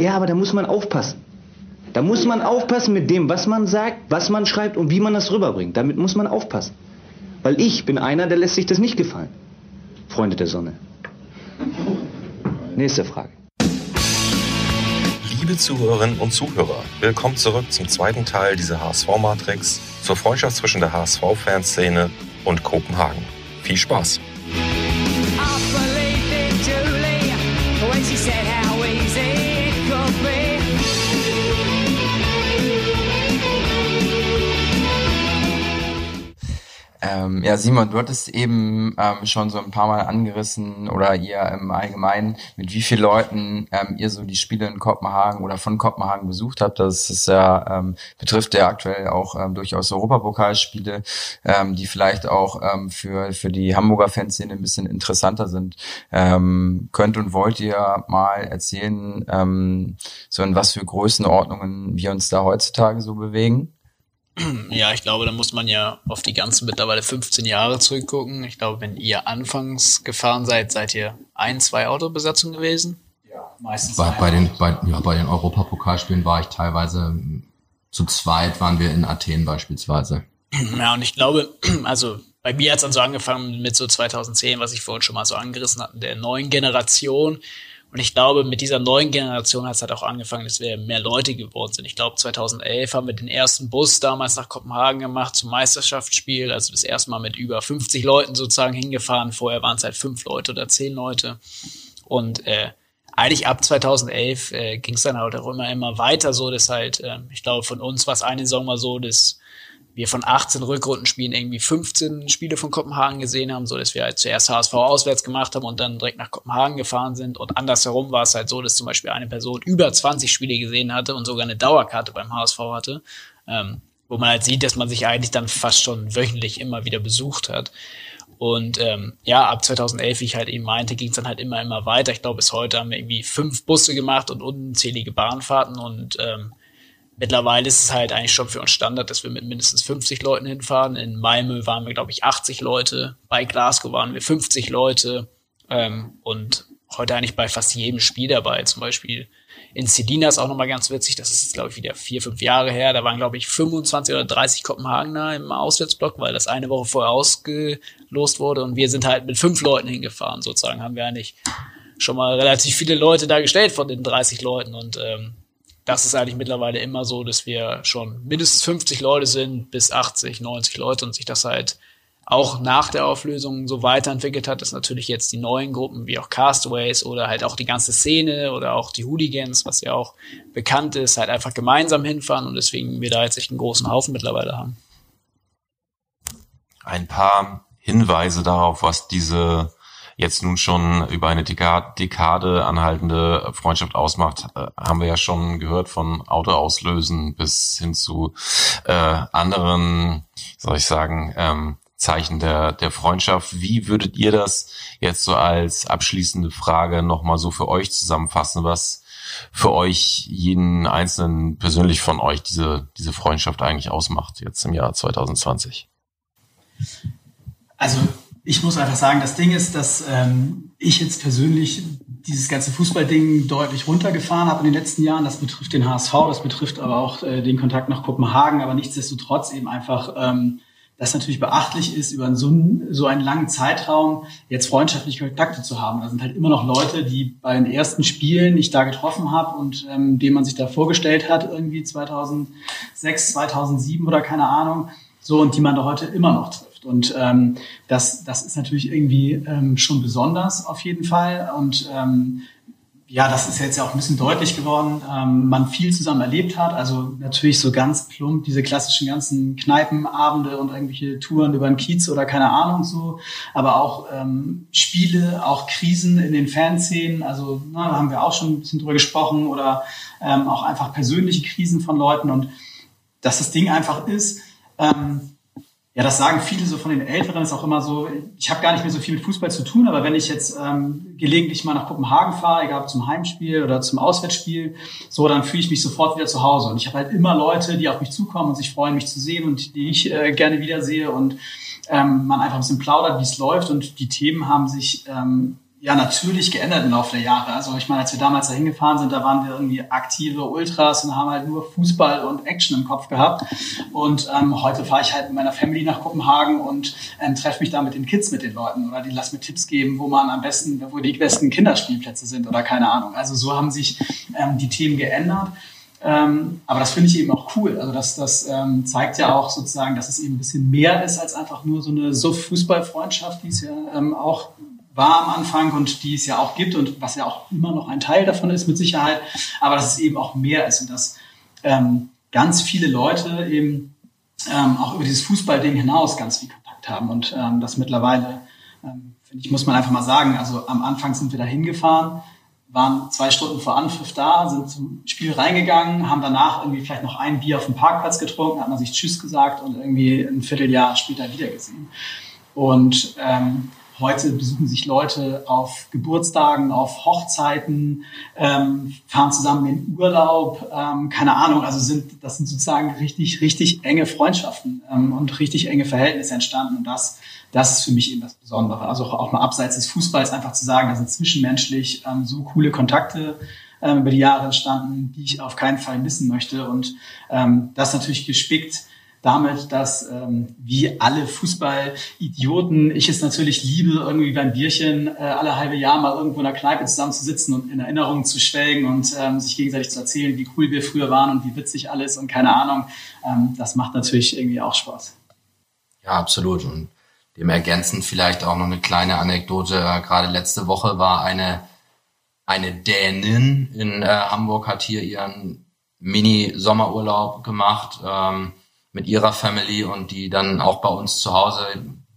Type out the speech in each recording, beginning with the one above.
ja, aber da muss man aufpassen. Da muss man aufpassen mit dem, was man sagt, was man schreibt und wie man das rüberbringt. Damit muss man aufpassen. Weil ich bin einer, der lässt sich das nicht gefallen. Freunde der Sonne. Nächste Frage. Liebe Zuhörerinnen und Zuhörer, willkommen zurück zum zweiten Teil dieser HSV-Matrix zur Freundschaft zwischen der HSV-Fanszene und Kopenhagen. Viel Spaß! Ähm, ja, Simon, du hattest eben ähm, schon so ein paar Mal angerissen oder ihr im Allgemeinen, mit wie vielen Leuten ähm, ihr so die Spiele in Kopenhagen oder von Kopenhagen besucht habt. Das ist ja, ähm, betrifft ja aktuell auch ähm, durchaus Europapokalspiele, ähm, die vielleicht auch ähm, für, für die Hamburger Fanszene ein bisschen interessanter sind. Ähm, könnt und wollt ihr mal erzählen, ähm, so in was für Größenordnungen wir uns da heutzutage so bewegen? Ja, ich glaube, da muss man ja auf die ganzen mittlerweile 15 Jahre zurückgucken. Ich glaube, wenn ihr anfangs gefahren seid, seid ihr ein, zwei Autobesatzungen gewesen? Ja, meistens. Bei, bei den, bei, ja, bei den Europapokalspielen war ich teilweise zu zweit, waren wir in Athen beispielsweise. Ja, und ich glaube, also bei mir hat es dann so angefangen mit so 2010, was ich vorhin schon mal so angerissen hatte, der neuen Generation und ich glaube, mit dieser neuen Generation hat es halt auch angefangen, dass wir mehr Leute geworden sind. Ich glaube, 2011 haben wir den ersten Bus damals nach Kopenhagen gemacht zum Meisterschaftsspiel. Also das erste Mal mit über 50 Leuten sozusagen hingefahren. Vorher waren es halt fünf Leute oder zehn Leute. Und äh, eigentlich ab 2011 äh, ging es dann halt auch immer, immer weiter so, dass halt, äh, ich glaube, von uns war es eine Saison mal so, dass wir von 18 Rückrundenspielen irgendwie 15 Spiele von Kopenhagen gesehen haben, so dass wir halt zuerst HSV auswärts gemacht haben und dann direkt nach Kopenhagen gefahren sind. Und andersherum war es halt so, dass zum Beispiel eine Person über 20 Spiele gesehen hatte und sogar eine Dauerkarte beim HSV hatte, ähm, wo man halt sieht, dass man sich eigentlich dann fast schon wöchentlich immer wieder besucht hat. Und ähm, ja, ab 2011, wie ich halt eben meinte, ging es dann halt immer, immer weiter. Ich glaube, bis heute haben wir irgendwie fünf Busse gemacht und unzählige Bahnfahrten und ähm, Mittlerweile ist es halt eigentlich schon für uns Standard, dass wir mit mindestens 50 Leuten hinfahren. In Malmö waren wir, glaube ich, 80 Leute. Bei Glasgow waren wir 50 Leute. Ähm, und heute eigentlich bei fast jedem Spiel dabei. Zum Beispiel in Sedina ist auch nochmal ganz witzig. Das ist, glaube ich, wieder vier, fünf Jahre her. Da waren, glaube ich, 25 oder 30 Kopenhagener im Auswärtsblock, weil das eine Woche vorher ausgelost wurde. Und wir sind halt mit fünf Leuten hingefahren. Sozusagen haben wir eigentlich schon mal relativ viele Leute da gestellt von den 30 Leuten. Und ähm, das ist eigentlich mittlerweile immer so, dass wir schon mindestens 50 Leute sind, bis 80, 90 Leute und sich das halt auch nach der Auflösung so weiterentwickelt hat, dass natürlich jetzt die neuen Gruppen wie auch Castaways oder halt auch die ganze Szene oder auch die Hooligans, was ja auch bekannt ist, halt einfach gemeinsam hinfahren und deswegen wir da jetzt echt einen großen Haufen mittlerweile haben. Ein paar Hinweise darauf, was diese jetzt nun schon über eine Dekade anhaltende Freundschaft ausmacht, äh, haben wir ja schon gehört von Autoauslösen bis hin zu äh, anderen, soll ich sagen, ähm, Zeichen der, der Freundschaft. Wie würdet ihr das jetzt so als abschließende Frage nochmal so für euch zusammenfassen, was für euch jeden einzelnen persönlich von euch diese, diese Freundschaft eigentlich ausmacht, jetzt im Jahr 2020? Also ich muss einfach sagen, das Ding ist, dass ähm, ich jetzt persönlich dieses ganze Fußballding deutlich runtergefahren habe in den letzten Jahren. Das betrifft den HSV, das betrifft aber auch äh, den Kontakt nach Kopenhagen, aber nichtsdestotrotz eben einfach, ähm, das natürlich beachtlich ist, über so, einen, so einen langen Zeitraum jetzt freundschaftliche Kontakte zu haben. Da sind halt immer noch Leute, die bei den ersten Spielen ich da getroffen habe und ähm, denen man sich da vorgestellt hat, irgendwie 2006, 2007 oder keine Ahnung, so und die man da heute immer noch trifft. Und ähm, das, das ist natürlich irgendwie ähm, schon besonders auf jeden Fall. Und ähm, ja, das ist jetzt ja auch ein bisschen deutlich geworden, ähm, man viel zusammen erlebt hat. Also natürlich so ganz plump diese klassischen ganzen Kneipenabende und irgendwelche Touren über den Kiez oder keine Ahnung so. Aber auch ähm, Spiele, auch Krisen in den Fanszenen. Also na, da haben wir auch schon ein bisschen drüber gesprochen oder ähm, auch einfach persönliche Krisen von Leuten. Und dass das Ding einfach ist, ähm, ja, das sagen viele so von den Älteren, ist auch immer so, ich habe gar nicht mehr so viel mit Fußball zu tun, aber wenn ich jetzt ähm, gelegentlich mal nach Kopenhagen fahre, egal ob zum Heimspiel oder zum Auswärtsspiel, so, dann fühle ich mich sofort wieder zu Hause. Und ich habe halt immer Leute, die auf mich zukommen und sich freuen, mich zu sehen und die ich äh, gerne wiedersehe und ähm, man einfach ein bisschen plaudert, wie es läuft und die Themen haben sich ähm, ja natürlich geändert im Laufe der Jahre. Also ich meine, als wir damals da hingefahren sind, da waren wir irgendwie aktive Ultras und haben halt nur Fußball und Action im Kopf gehabt. Und ähm, heute fahre ich halt mit meiner Family nach Kopenhagen und ähm, treffe mich da mit den Kids, mit den Leuten oder die lassen mir Tipps geben, wo man am besten, wo die besten Kinderspielplätze sind oder keine Ahnung. Also so haben sich ähm, die Themen geändert. Ähm, aber das finde ich eben auch cool. Also das, das ähm, zeigt ja auch sozusagen, dass es eben ein bisschen mehr ist als einfach nur so eine so Fußballfreundschaft, die es ja ähm, auch war am Anfang und die es ja auch gibt und was ja auch immer noch ein Teil davon ist mit Sicherheit, aber dass es eben auch mehr ist und dass ähm, ganz viele Leute eben ähm, auch über dieses Fußballding hinaus ganz viel Kontakt haben und ähm, das mittlerweile, ähm, finde ich, muss man einfach mal sagen, also am Anfang sind wir da hingefahren, waren zwei Stunden vor Anpfiff da, sind zum Spiel reingegangen, haben danach irgendwie vielleicht noch ein Bier auf dem Parkplatz getrunken, hat man sich Tschüss gesagt und irgendwie ein Vierteljahr später wiedergesehen. Und ähm, Heute besuchen sich Leute auf Geburtstagen, auf Hochzeiten, ähm, fahren zusammen in Urlaub, ähm, keine Ahnung. Also sind das sind sozusagen richtig, richtig enge Freundschaften ähm, und richtig enge Verhältnisse entstanden. Und das, das ist für mich eben das Besondere. Also auch mal abseits des Fußballs einfach zu sagen, da sind zwischenmenschlich ähm, so coole Kontakte ähm, über die Jahre entstanden, die ich auf keinen Fall missen möchte. Und ähm, das natürlich gespickt damit, dass ähm, wie alle Fußballidioten ich es natürlich liebe, irgendwie beim Bierchen äh, alle halbe Jahr mal irgendwo in der Kneipe zusammenzusitzen und in Erinnerungen zu schwelgen und ähm, sich gegenseitig zu erzählen, wie cool wir früher waren und wie witzig alles und keine Ahnung. Ähm, das macht natürlich irgendwie auch Spaß. Ja, absolut. Und dem ergänzend vielleicht auch noch eine kleine Anekdote. Gerade letzte Woche war eine, eine Dänin in äh, Hamburg, hat hier ihren Mini-Sommerurlaub gemacht. Ähm, mit ihrer Family und die dann auch bei uns zu Hause,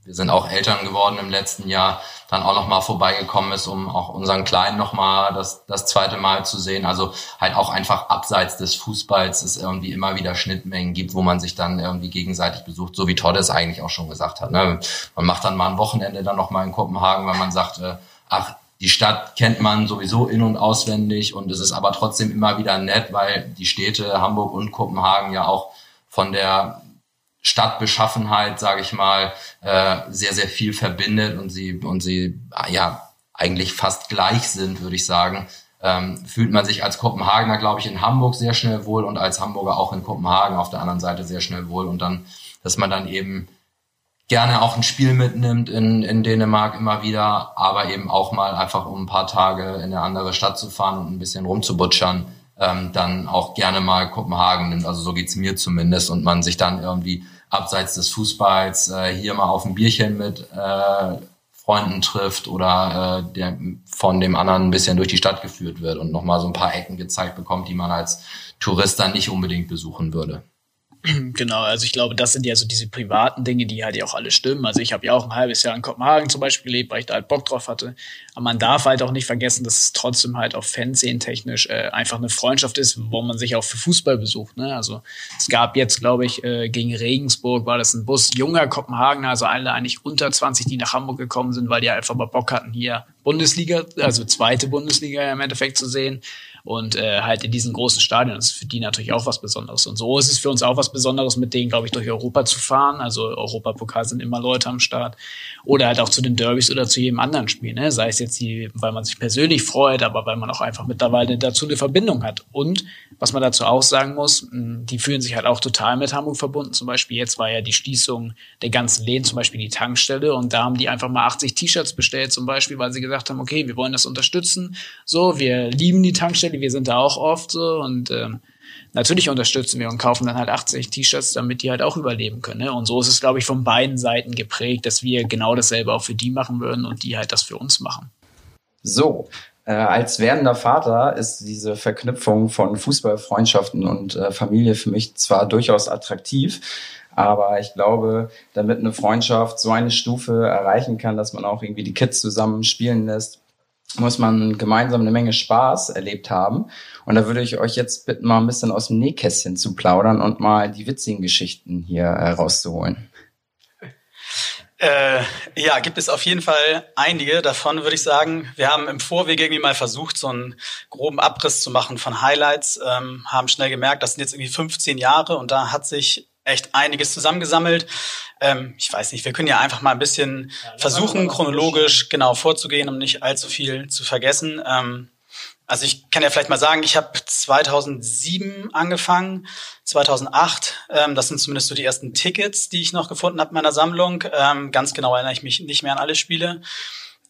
wir sind auch Eltern geworden im letzten Jahr, dann auch nochmal vorbeigekommen ist, um auch unseren Kleinen nochmal das, das zweite Mal zu sehen. Also halt auch einfach abseits des Fußballs es irgendwie immer wieder Schnittmengen gibt, wo man sich dann irgendwie gegenseitig besucht, so wie Todd es eigentlich auch schon gesagt hat. Ne? Man macht dann mal ein Wochenende dann nochmal in Kopenhagen, weil man sagt, äh, ach, die Stadt kennt man sowieso in- und auswendig und es ist aber trotzdem immer wieder nett, weil die Städte Hamburg und Kopenhagen ja auch von der Stadtbeschaffenheit, sage ich mal, äh, sehr, sehr viel verbindet und sie, und sie ja eigentlich fast gleich sind, würde ich sagen. Ähm, fühlt man sich als Kopenhagener, glaube ich, in Hamburg sehr schnell wohl und als Hamburger auch in Kopenhagen auf der anderen Seite sehr schnell wohl. Und dann, dass man dann eben gerne auch ein Spiel mitnimmt in, in Dänemark immer wieder, aber eben auch mal einfach um ein paar Tage in eine andere Stadt zu fahren und ein bisschen rumzubutschern ähm, dann auch gerne mal Kopenhagen nimmt. Also so geht's mir zumindest und man sich dann irgendwie abseits des Fußballs äh, hier mal auf ein Bierchen mit äh, Freunden trifft oder äh, der von dem anderen ein bisschen durch die Stadt geführt wird und nochmal so ein paar Ecken gezeigt bekommt, die man als Tourist dann nicht unbedingt besuchen würde. Genau, also ich glaube, das sind ja so diese privaten Dinge, die halt ja auch alle stimmen. Also ich habe ja auch ein halbes Jahr in Kopenhagen zum Beispiel gelebt, weil ich da halt Bock drauf hatte. Aber man darf halt auch nicht vergessen, dass es trotzdem halt auch Fernsehen-technisch äh, einfach eine Freundschaft ist, wo man sich auch für Fußball besucht. Ne? Also es gab jetzt, glaube ich, äh, gegen Regensburg war das ein Bus junger Kopenhagener, also alle eigentlich unter 20, die nach Hamburg gekommen sind, weil die einfach mal Bock hatten, hier Bundesliga, also zweite Bundesliga im Endeffekt zu sehen und äh, halt in diesen großen Stadien. Ist für die natürlich auch was Besonderes. Und so ist es für uns auch was Besonderes, mit denen, glaube ich, durch Europa zu fahren. Also Europapokal sind immer Leute am Start. Oder halt auch zu den Derbys oder zu jedem anderen Spiel. Ne? Sei es jetzt die, weil man sich persönlich freut, aber weil man auch einfach mittlerweile dazu eine Verbindung hat. Und was man dazu auch sagen muss, die fühlen sich halt auch total mit Hamburg verbunden. Zum Beispiel jetzt war ja die Schließung der ganzen Läden, zum Beispiel die Tankstelle. Und da haben die einfach mal 80 T-Shirts bestellt, zum Beispiel, weil sie gesagt haben, okay, wir wollen das unterstützen. So, wir lieben die Tankstelle wir sind da auch oft so und ähm, natürlich unterstützen wir und kaufen dann halt 80 T-Shirts, damit die halt auch überleben können. Ne? Und so ist es, glaube ich, von beiden Seiten geprägt, dass wir genau dasselbe auch für die machen würden und die halt das für uns machen. So, äh, als werdender Vater ist diese Verknüpfung von Fußballfreundschaften und äh, Familie für mich zwar durchaus attraktiv, aber ich glaube, damit eine Freundschaft so eine Stufe erreichen kann, dass man auch irgendwie die Kids zusammen spielen lässt, muss man gemeinsam eine Menge Spaß erlebt haben. Und da würde ich euch jetzt bitten, mal ein bisschen aus dem Nähkästchen zu plaudern und mal die witzigen Geschichten hier herauszuholen. Äh, ja, gibt es auf jeden Fall einige. Davon würde ich sagen, wir haben im Vorweg irgendwie mal versucht, so einen groben Abriss zu machen von Highlights, ähm, haben schnell gemerkt, das sind jetzt irgendwie 15 Jahre und da hat sich echt einiges zusammengesammelt. Ähm, ich weiß nicht, wir können ja einfach mal ein bisschen ja, versuchen, chronologisch genau vorzugehen, um nicht allzu viel zu vergessen. Ähm, also ich kann ja vielleicht mal sagen, ich habe 2007 angefangen, 2008. Ähm, das sind zumindest so die ersten Tickets, die ich noch gefunden habe in meiner Sammlung. Ähm, ganz genau erinnere ich mich nicht mehr an alle Spiele.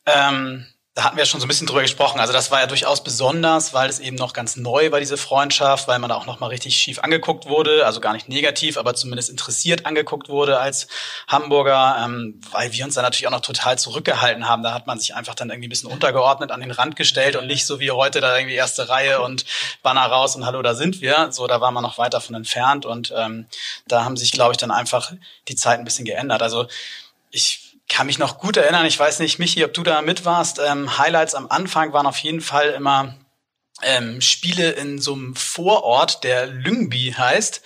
Ähm, da hatten wir schon so ein bisschen drüber gesprochen. Also das war ja durchaus besonders, weil es eben noch ganz neu war, diese Freundschaft, weil man da auch noch mal richtig schief angeguckt wurde, also gar nicht negativ, aber zumindest interessiert angeguckt wurde als Hamburger, ähm, weil wir uns da natürlich auch noch total zurückgehalten haben. Da hat man sich einfach dann irgendwie ein bisschen untergeordnet an den Rand gestellt und nicht so wie heute da irgendwie erste Reihe und Banner raus und hallo, da sind wir. So, da war man noch weit davon entfernt und ähm, da haben sich, glaube ich, dann einfach die Zeit ein bisschen geändert. Also ich kann mich noch gut erinnern, ich weiß nicht, Michi, ob du da mit warst. Ähm, Highlights am Anfang waren auf jeden Fall immer ähm, Spiele in so einem Vorort, der Lyngby heißt.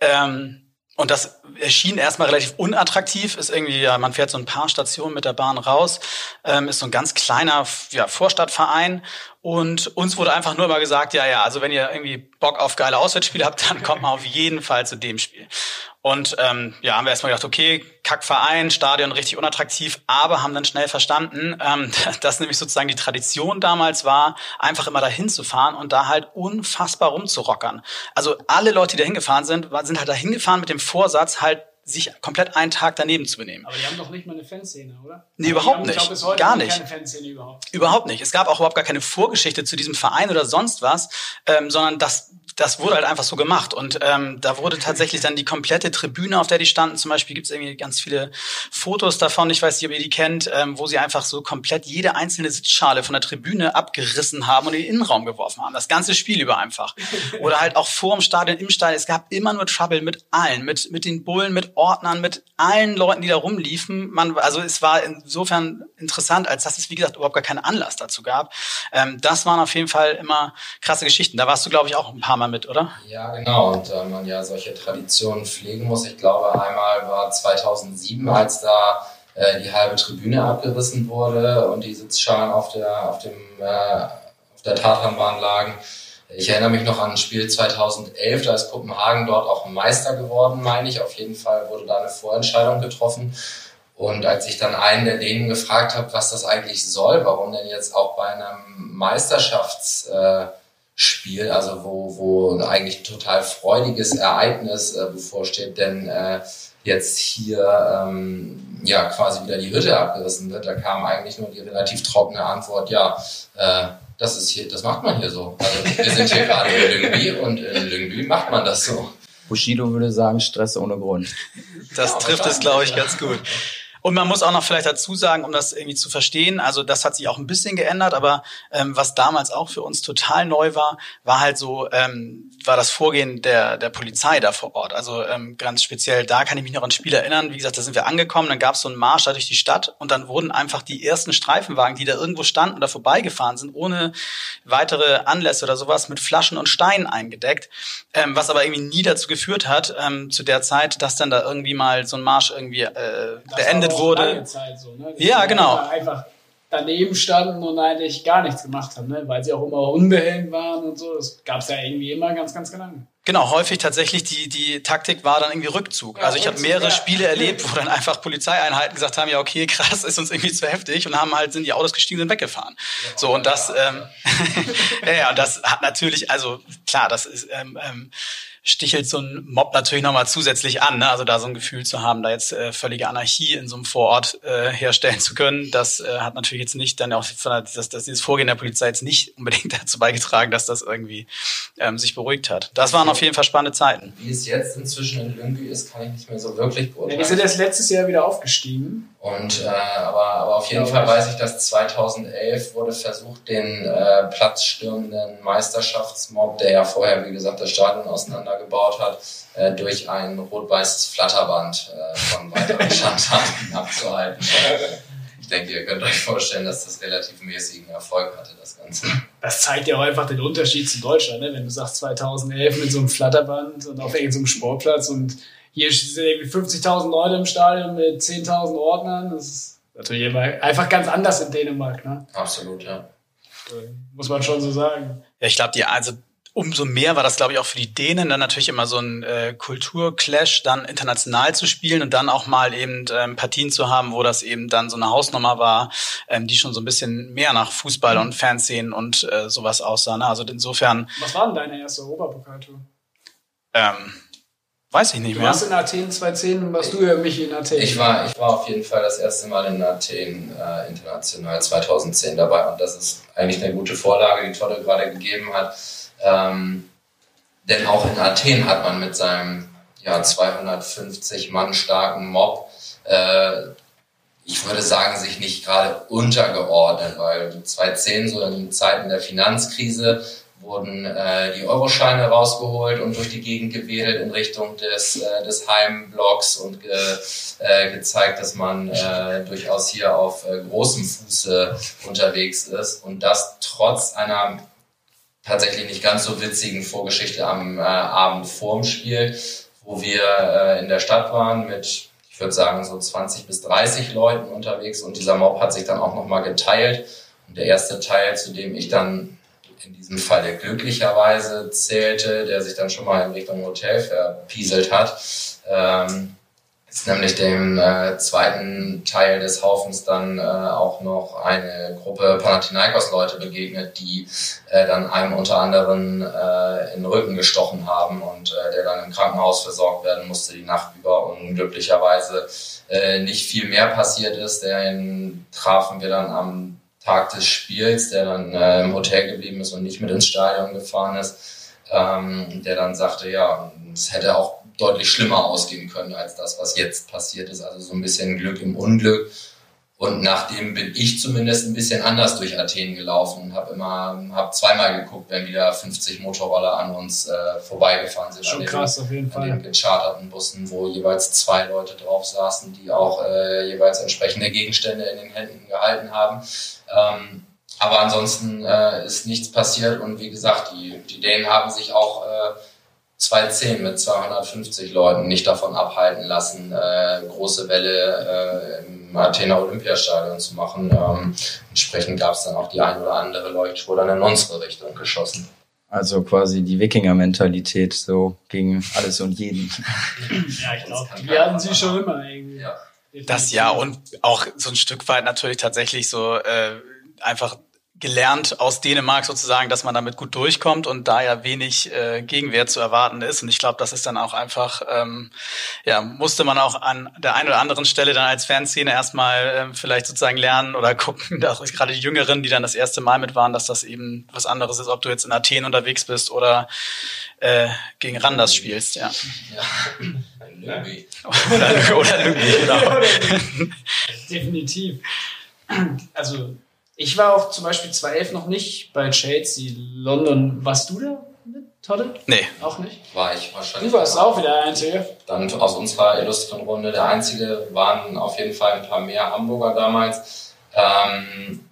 Ähm, und das erschien erstmal relativ unattraktiv, ist irgendwie, ja, man fährt so ein paar Stationen mit der Bahn raus, ähm, ist so ein ganz kleiner ja, Vorstadtverein. Und uns wurde einfach nur mal gesagt, ja, ja, also wenn ihr irgendwie Bock auf geile Auswärtsspiele habt, dann kommt mal auf jeden Fall zu dem Spiel. Und ähm, ja, haben wir erstmal gedacht, okay, Kackverein, Stadion richtig unattraktiv, aber haben dann schnell verstanden, ähm, dass nämlich sozusagen die Tradition damals war, einfach immer dahin zu fahren und da halt unfassbar rumzurockern. Also alle Leute, die da hingefahren sind, sind halt da hingefahren mit dem Vorsatz, halt sich komplett einen Tag daneben zu benehmen. Aber die haben doch nicht mal eine Fanszene, oder? Nee, überhaupt haben, nicht. Ich glaub, gar nicht. Keine Fanszene überhaupt. Überhaupt nicht. Es gab auch überhaupt gar keine Vorgeschichte zu diesem Verein oder sonst was, ähm, sondern das das wurde halt einfach so gemacht. Und ähm, da wurde tatsächlich dann die komplette Tribüne, auf der die standen, zum Beispiel gibt es irgendwie ganz viele Fotos davon, ich weiß nicht, ob ihr die kennt, ähm, wo sie einfach so komplett jede einzelne Sitzschale von der Tribüne abgerissen haben und in den Innenraum geworfen haben. Das ganze Spiel über einfach. Oder halt auch vor dem Stadion, im Stadion. Es gab immer nur Trouble mit allen, mit, mit den Bullen, mit Ordnern, mit allen Leuten, die da rumliefen. Man, also es war insofern interessant, als dass es, wie gesagt, überhaupt gar keinen Anlass dazu gab. Ähm, das waren auf jeden Fall immer krasse Geschichten. Da warst du, glaube ich, auch ein paar Mal mal mit, oder? Ja, genau. Und äh, man ja solche Traditionen pflegen muss. Ich glaube, einmal war 2007, als da äh, die halbe Tribüne abgerissen wurde und die Sitzschalen auf der, auf dem, äh, auf der Tatanbahn lagen. Ich erinnere mich noch an ein Spiel 2011, da ist Kopenhagen dort auch Meister geworden, meine ich. Auf jeden Fall wurde da eine Vorentscheidung getroffen. Und als ich dann einen der denen gefragt habe, was das eigentlich soll, warum denn jetzt auch bei einem Meisterschafts, äh, Spiel, also wo, wo eigentlich ein total freudiges Ereignis äh, bevorsteht, denn äh, jetzt hier ähm, ja quasi wieder die Hütte abgerissen wird, da kam eigentlich nur die relativ trockene Antwort, ja, äh, das ist hier, das macht man hier so. Also wir sind hier gerade in Lyngby und in Lyngby macht man das so. Bushido würde sagen, Stress ohne Grund. Das ja, trifft es, glaube ich, ganz gut. Und man muss auch noch vielleicht dazu sagen, um das irgendwie zu verstehen, also das hat sich auch ein bisschen geändert, aber ähm, was damals auch für uns total neu war, war halt so, ähm, war das Vorgehen der, der Polizei da vor Ort. Also ähm, ganz speziell, da kann ich mich noch an ein Spiel erinnern. Wie gesagt, da sind wir angekommen, dann gab es so einen Marsch da durch die Stadt und dann wurden einfach die ersten Streifenwagen, die da irgendwo standen oder vorbeigefahren sind, ohne weitere Anlässe oder sowas, mit Flaschen und Steinen eingedeckt. Ähm, was aber irgendwie nie dazu geführt hat, ähm, zu der Zeit, dass dann da irgendwie mal so ein Marsch irgendwie äh, beendet wurde. Zeit so, ne? Ja, genau. Einfach daneben standen und eigentlich gar nichts gemacht haben, ne? weil sie auch immer unbehelmt waren und so. Das gab es ja irgendwie immer ganz, ganz genau. Genau, häufig tatsächlich die, die Taktik war dann irgendwie Rückzug. Ja, also ich habe mehrere ja. Spiele erlebt, wo dann einfach Polizeieinheiten gesagt haben, ja okay, krass, ist uns irgendwie zu heftig und haben halt, sind die Autos gestiegen, sind weggefahren. Ja, so und das, ähm, ja, ja, das hat natürlich, also klar, das ist, ähm, ähm, stichelt so ein Mob natürlich nochmal zusätzlich an. Ne? Also da so ein Gefühl zu haben, da jetzt äh, völlige Anarchie in so einem Vorort äh, herstellen zu können, das äh, hat natürlich jetzt nicht dann auch von der, das, das, dieses Vorgehen der Polizei jetzt nicht unbedingt dazu beigetragen, dass das irgendwie ähm, sich beruhigt hat. Das waren auf jeden Fall spannende Zeiten. Wie es jetzt inzwischen in Lüngby ist, kann ich nicht mehr so wirklich beurteilen. Ja, die sind erst letztes Jahr wieder aufgestiegen. Und äh, aber, aber auf jeden Fall weiß ich, dass 2011 wurde versucht, den äh, platzstürmenden Meisterschaftsmob, der ja vorher, wie gesagt, das Stadion auseinandergebaut hat, äh, durch ein rot-weißes Flatterband äh, von weiteren Schandtaten abzuhalten. Ich denke, ihr könnt euch vorstellen, dass das relativ mäßigen Erfolg hatte, das Ganze. Das zeigt ja auch einfach den Unterschied zu Deutschland, ne? wenn du sagst 2011 mit so einem Flatterband und auf irgendeinem Sportplatz und hier sind irgendwie 50.000 Leute im Stadion mit 10.000 Ordnern. Das ist natürlich immer einfach ganz anders in Dänemark. Ne? Absolut, ja. Muss man schon so sagen. Ja, ich glaube, die, also umso mehr war das, glaube ich, auch für die Dänen dann natürlich immer so ein äh, Kulturclash, dann international zu spielen und dann auch mal eben ähm, Partien zu haben, wo das eben dann so eine Hausnummer war, ähm, die schon so ein bisschen mehr nach Fußball und Fernsehen und äh, sowas aussah. Ne? Also insofern. Was war denn deine erste Europapokaltour? Ähm, weiß ich nicht Du mehr. warst in Athen 2010 und warst du ja mich in Athen. Ich war, ich war auf jeden Fall das erste Mal in Athen äh, international 2010 dabei und das ist eigentlich eine gute Vorlage, die Tolle gerade gegeben hat. Ähm, denn auch in Athen hat man mit seinem ja, 250 Mann starken Mob, äh, ich würde sagen, sich nicht gerade untergeordnet, weil 2010 so in Zeiten der Finanzkrise wurden äh, die Euroscheine rausgeholt und durch die Gegend gewedelt in Richtung des, äh, des Heimblocks und ge, äh, gezeigt, dass man äh, durchaus hier auf äh, großem Fuße unterwegs ist. Und das trotz einer tatsächlich nicht ganz so witzigen Vorgeschichte am äh, Abend vorm Spiel, wo wir äh, in der Stadt waren mit, ich würde sagen, so 20 bis 30 Leuten unterwegs und dieser Mob hat sich dann auch nochmal geteilt. Und der erste Teil, zu dem ich dann in diesem Fall glücklicherweise zählte, der sich dann schon mal in Richtung Hotel verpieselt hat, ähm, ist nämlich dem äh, zweiten Teil des Haufens dann äh, auch noch eine Gruppe Panathinaikos-Leute begegnet, die äh, dann einem unter anderem äh, in den Rücken gestochen haben und äh, der dann im Krankenhaus versorgt werden musste die Nacht über und glücklicherweise äh, nicht viel mehr passiert ist. Den trafen wir dann am Tag des Spiels, der dann äh, im Hotel geblieben ist und nicht mit ins Stadion gefahren ist, ähm, der dann sagte, ja, es hätte auch deutlich schlimmer ausgehen können als das, was jetzt passiert ist. Also so ein bisschen Glück im Unglück. Und nachdem bin ich zumindest ein bisschen anders durch Athen gelaufen und habe immer, habe zweimal geguckt, wenn wieder 50 Motorroller an uns äh, vorbeigefahren sind. Schon an den, krass, auf jeden an Fall. den gecharterten Bussen, wo jeweils zwei Leute drauf saßen, die auch äh, jeweils entsprechende Gegenstände in den Händen gehalten haben. Ähm, aber ansonsten äh, ist nichts passiert und wie gesagt, die, die Dänen haben sich auch äh, 2010 mit 250 Leuten nicht davon abhalten lassen, äh, große Welle äh, im Athener Olympiastadion zu machen. Ähm, entsprechend gab es dann auch die ein oder andere Leuchtspur dann in unsere Richtung geschossen. Also quasi die Wikinger-Mentalität so gegen alles und jeden. Ja, ich glaube, die hatten sie machen. schon immer irgendwie. Ja. Das ja und auch so ein Stück weit natürlich tatsächlich so äh, einfach gelernt aus Dänemark sozusagen, dass man damit gut durchkommt und da ja wenig äh, Gegenwehr zu erwarten ist. Und ich glaube, das ist dann auch einfach, ähm, ja, musste man auch an der einen oder anderen Stelle dann als Fanszene erstmal ähm, vielleicht sozusagen lernen oder gucken, dass gerade die Jüngeren, die dann das erste Mal mit waren, dass das eben was anderes ist, ob du jetzt in Athen unterwegs bist oder äh, gegen Randers spielst, ja. Ja. Oder, oder Lübeck, genau. Definitiv. Also, ich war auch zum Beispiel 2011 noch nicht bei Chelsea London. Warst du da mit, Todde? Nee. Auch nicht? War ich wahrscheinlich. Du warst auch wieder der Einzige. dann aus unserer illustren Runde der einzige, waren auf jeden Fall ein paar mehr Hamburger damals. Ähm,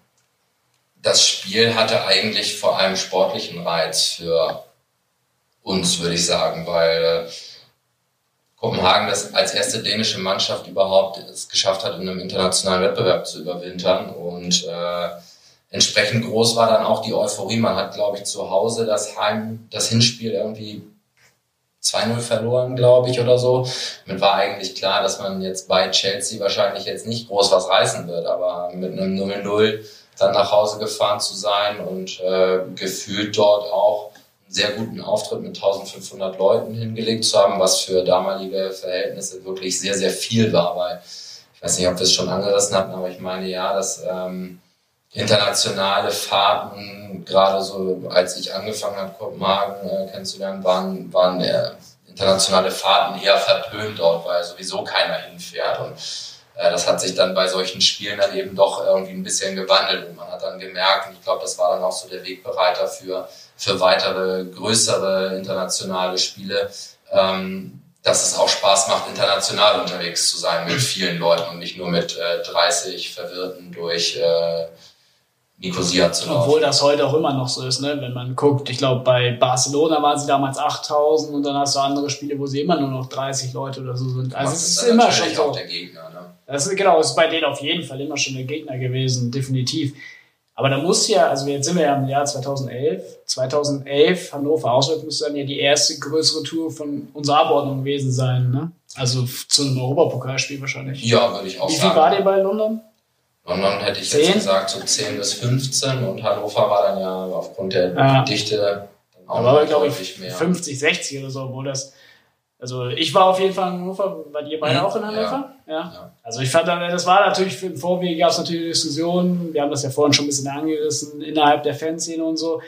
das Spiel hatte eigentlich vor allem sportlichen Reiz für uns, würde ich sagen, weil äh, Kopenhagen das als erste dänische Mannschaft überhaupt es geschafft hat, in einem internationalen Wettbewerb zu überwintern und äh, entsprechend groß war dann auch die Euphorie. Man hat, glaube ich, zu Hause das Heim, das Hinspiel irgendwie 2-0 verloren, glaube ich, oder so. Mit war eigentlich klar, dass man jetzt bei Chelsea wahrscheinlich jetzt nicht groß was reißen wird, aber mit einem 0-0 dann nach Hause gefahren zu sein und äh, gefühlt dort auch sehr guten Auftritt mit 1500 Leuten hingelegt zu haben, was für damalige Verhältnisse wirklich sehr, sehr viel war, weil ich weiß nicht, ob wir es schon angerissen hatten, aber ich meine ja, dass ähm, internationale Fahrten, gerade so als ich angefangen habe, Kopenhagen äh, kennenzulernen, waren, waren äh, internationale Fahrten eher verpönt dort, weil sowieso keiner hinfährt. Und äh, das hat sich dann bei solchen Spielen dann eben doch irgendwie ein bisschen gewandelt. Und man hat dann gemerkt, und ich glaube, das war dann auch so der Wegbereiter für, für weitere, größere internationale Spiele, ähm, dass es auch Spaß macht, international unterwegs zu sein mit vielen Leuten und nicht nur mit äh, 30 Verwirrten durch äh, Nicosia zu laufen. Obwohl das heute auch immer noch so ist, ne? wenn man guckt. Ich glaube, bei Barcelona waren sie damals 8000 und dann hast du andere Spiele, wo sie immer nur noch 30 Leute oder so sind. Also es ist immer schon so. der Gegner. Ne? Das ist, genau, ist bei denen auf jeden Fall immer schon der Gegner gewesen, definitiv. Aber da muss ja, also jetzt sind wir ja im Jahr 2011. 2011, Hannover auswärts müsste dann ja die erste größere Tour von unserer Abordnung gewesen sein, ne? Also zu einem Europapokalspiel wahrscheinlich. Ja, würde ich auch Wie sagen. viel war ihr bei London? London hätte ich Zehn? jetzt gesagt so 10 bis 15 und Hannover war dann ja aufgrund der Ja. Dichte dann auch Da war noch glaube ich mehr. 50, 60 oder so, obwohl das. Also ich war auf jeden Fall in Hannover, wart ihr beide Mhm. auch in Hannover? Ja. Ja. Also ich fand, das war natürlich für im Vorwege gab es natürlich Diskussionen. Wir haben das ja vorhin schon ein bisschen angerissen innerhalb der Fanszene und so.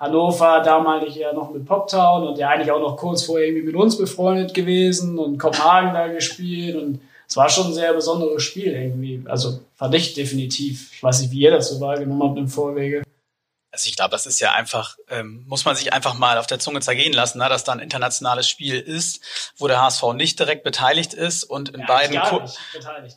Hannover damalig ja noch mit Poptown und ja eigentlich auch noch kurz vorher irgendwie mit uns befreundet gewesen und Kopenhagen da gespielt und es war schon ein sehr besonderes Spiel irgendwie. Also fand ich definitiv. Ich weiß nicht, wie ihr das so wahrgenommen habt im Vorwege. Also ich glaube, das ist ja einfach, ähm, muss man sich einfach mal auf der Zunge zergehen lassen, ne, dass da ein internationales Spiel ist, wo der HSV nicht direkt beteiligt ist und in Ja, beiden gar nicht beteiligt.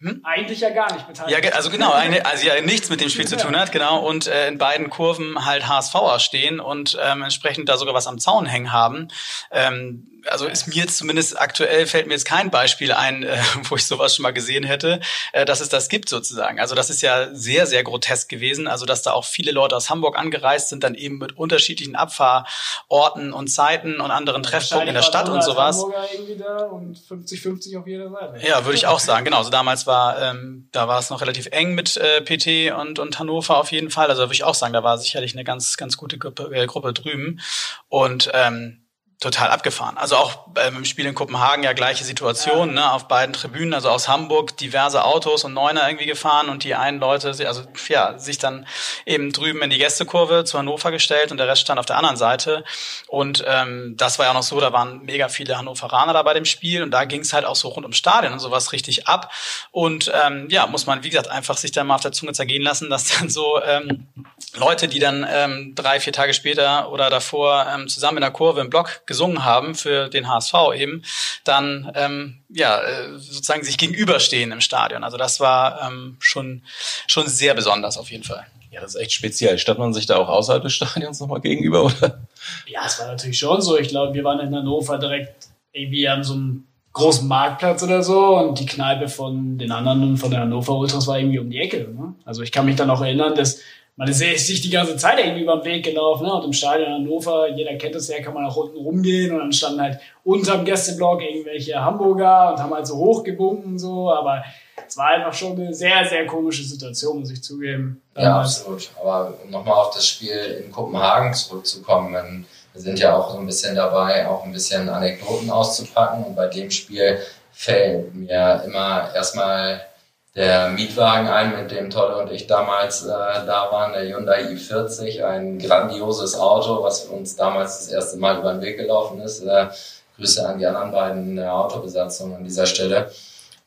Hm? Eigentlich ja gar nicht beteiligt. Ja, also genau, also ja nichts mit dem Spiel zu tun hat, genau, und äh, in beiden Kurven halt HSVer stehen und ähm, entsprechend da sogar was am Zaun hängen haben. Ähm, also ist mir jetzt zumindest aktuell fällt mir jetzt kein Beispiel ein, äh, wo ich sowas schon mal gesehen hätte, äh, dass es das gibt sozusagen. Also das ist ja sehr, sehr grotesk gewesen. Also dass da auch viele Leute aus Hamburg angereist sind, dann eben mit unterschiedlichen Abfahrorten und Zeiten und anderen Treffpunkten in der Stadt und sowas. Hamburger irgendwie da und 50-50 auf jeder Seite. Ja, würde ich auch sagen. Genau, also damals war, ähm, da war es noch relativ eng mit äh, PT und, und Hannover auf jeden Fall. Also würde ich auch sagen, da war sicherlich eine ganz, ganz gute Gruppe, äh, Gruppe drüben. Und ähm, total abgefahren. Also auch ähm, im Spiel in Kopenhagen ja gleiche Situation, ne, auf beiden Tribünen, also aus Hamburg diverse Autos und Neuner irgendwie gefahren und die einen Leute, also ja, sich dann eben drüben in die Gästekurve zu Hannover gestellt und der Rest stand auf der anderen Seite. Und ähm, das war ja auch noch so, da waren mega viele Hannoveraner da bei dem Spiel und da ging es halt auch so rund ums Stadion und sowas richtig ab. Und ähm, ja, muss man, wie gesagt, einfach sich dann mal auf der Zunge zergehen lassen, dass dann so ähm, Leute, die dann ähm, drei, vier Tage später oder davor ähm, zusammen in der Kurve im Block gesungen haben für den HSV eben, dann ähm, ja äh, sozusagen sich gegenüberstehen im Stadion. Also das war ähm, schon schon sehr besonders auf jeden Fall. Ja, das ist echt speziell. Stand man sich da auch außerhalb des Stadions nochmal gegenüber, oder? Ja, es war natürlich schon so. Ich glaube, wir waren in Hannover direkt irgendwie an so einem großen Marktplatz oder so und die Kneipe von den anderen von der Hannover Ultras war irgendwie um die Ecke. Ne? Also ich kann mich dann auch erinnern, dass man ist sich die ganze Zeit irgendwie über den Weg gelaufen ne? und im Stadion Hannover, jeder kennt es ja, kann man auch unten rumgehen und dann standen halt unterm Gästeblock irgendwelche Hamburger und haben halt so hochgebunken so, aber es war einfach schon eine sehr, sehr komische Situation, muss ich zugeben. Ja, damals. absolut. Aber um nochmal auf das Spiel in Kopenhagen zurückzukommen, wir sind ja auch so ein bisschen dabei, auch ein bisschen Anekdoten auszupacken. Und bei dem Spiel fällt mir immer erstmal der Mietwagen ein, mit dem Tolle und ich damals äh, da waren, der Hyundai i40, ein grandioses Auto, was uns damals das erste Mal über den Weg gelaufen ist. Äh, Grüße an die anderen beiden in der Autobesatzung an dieser Stelle.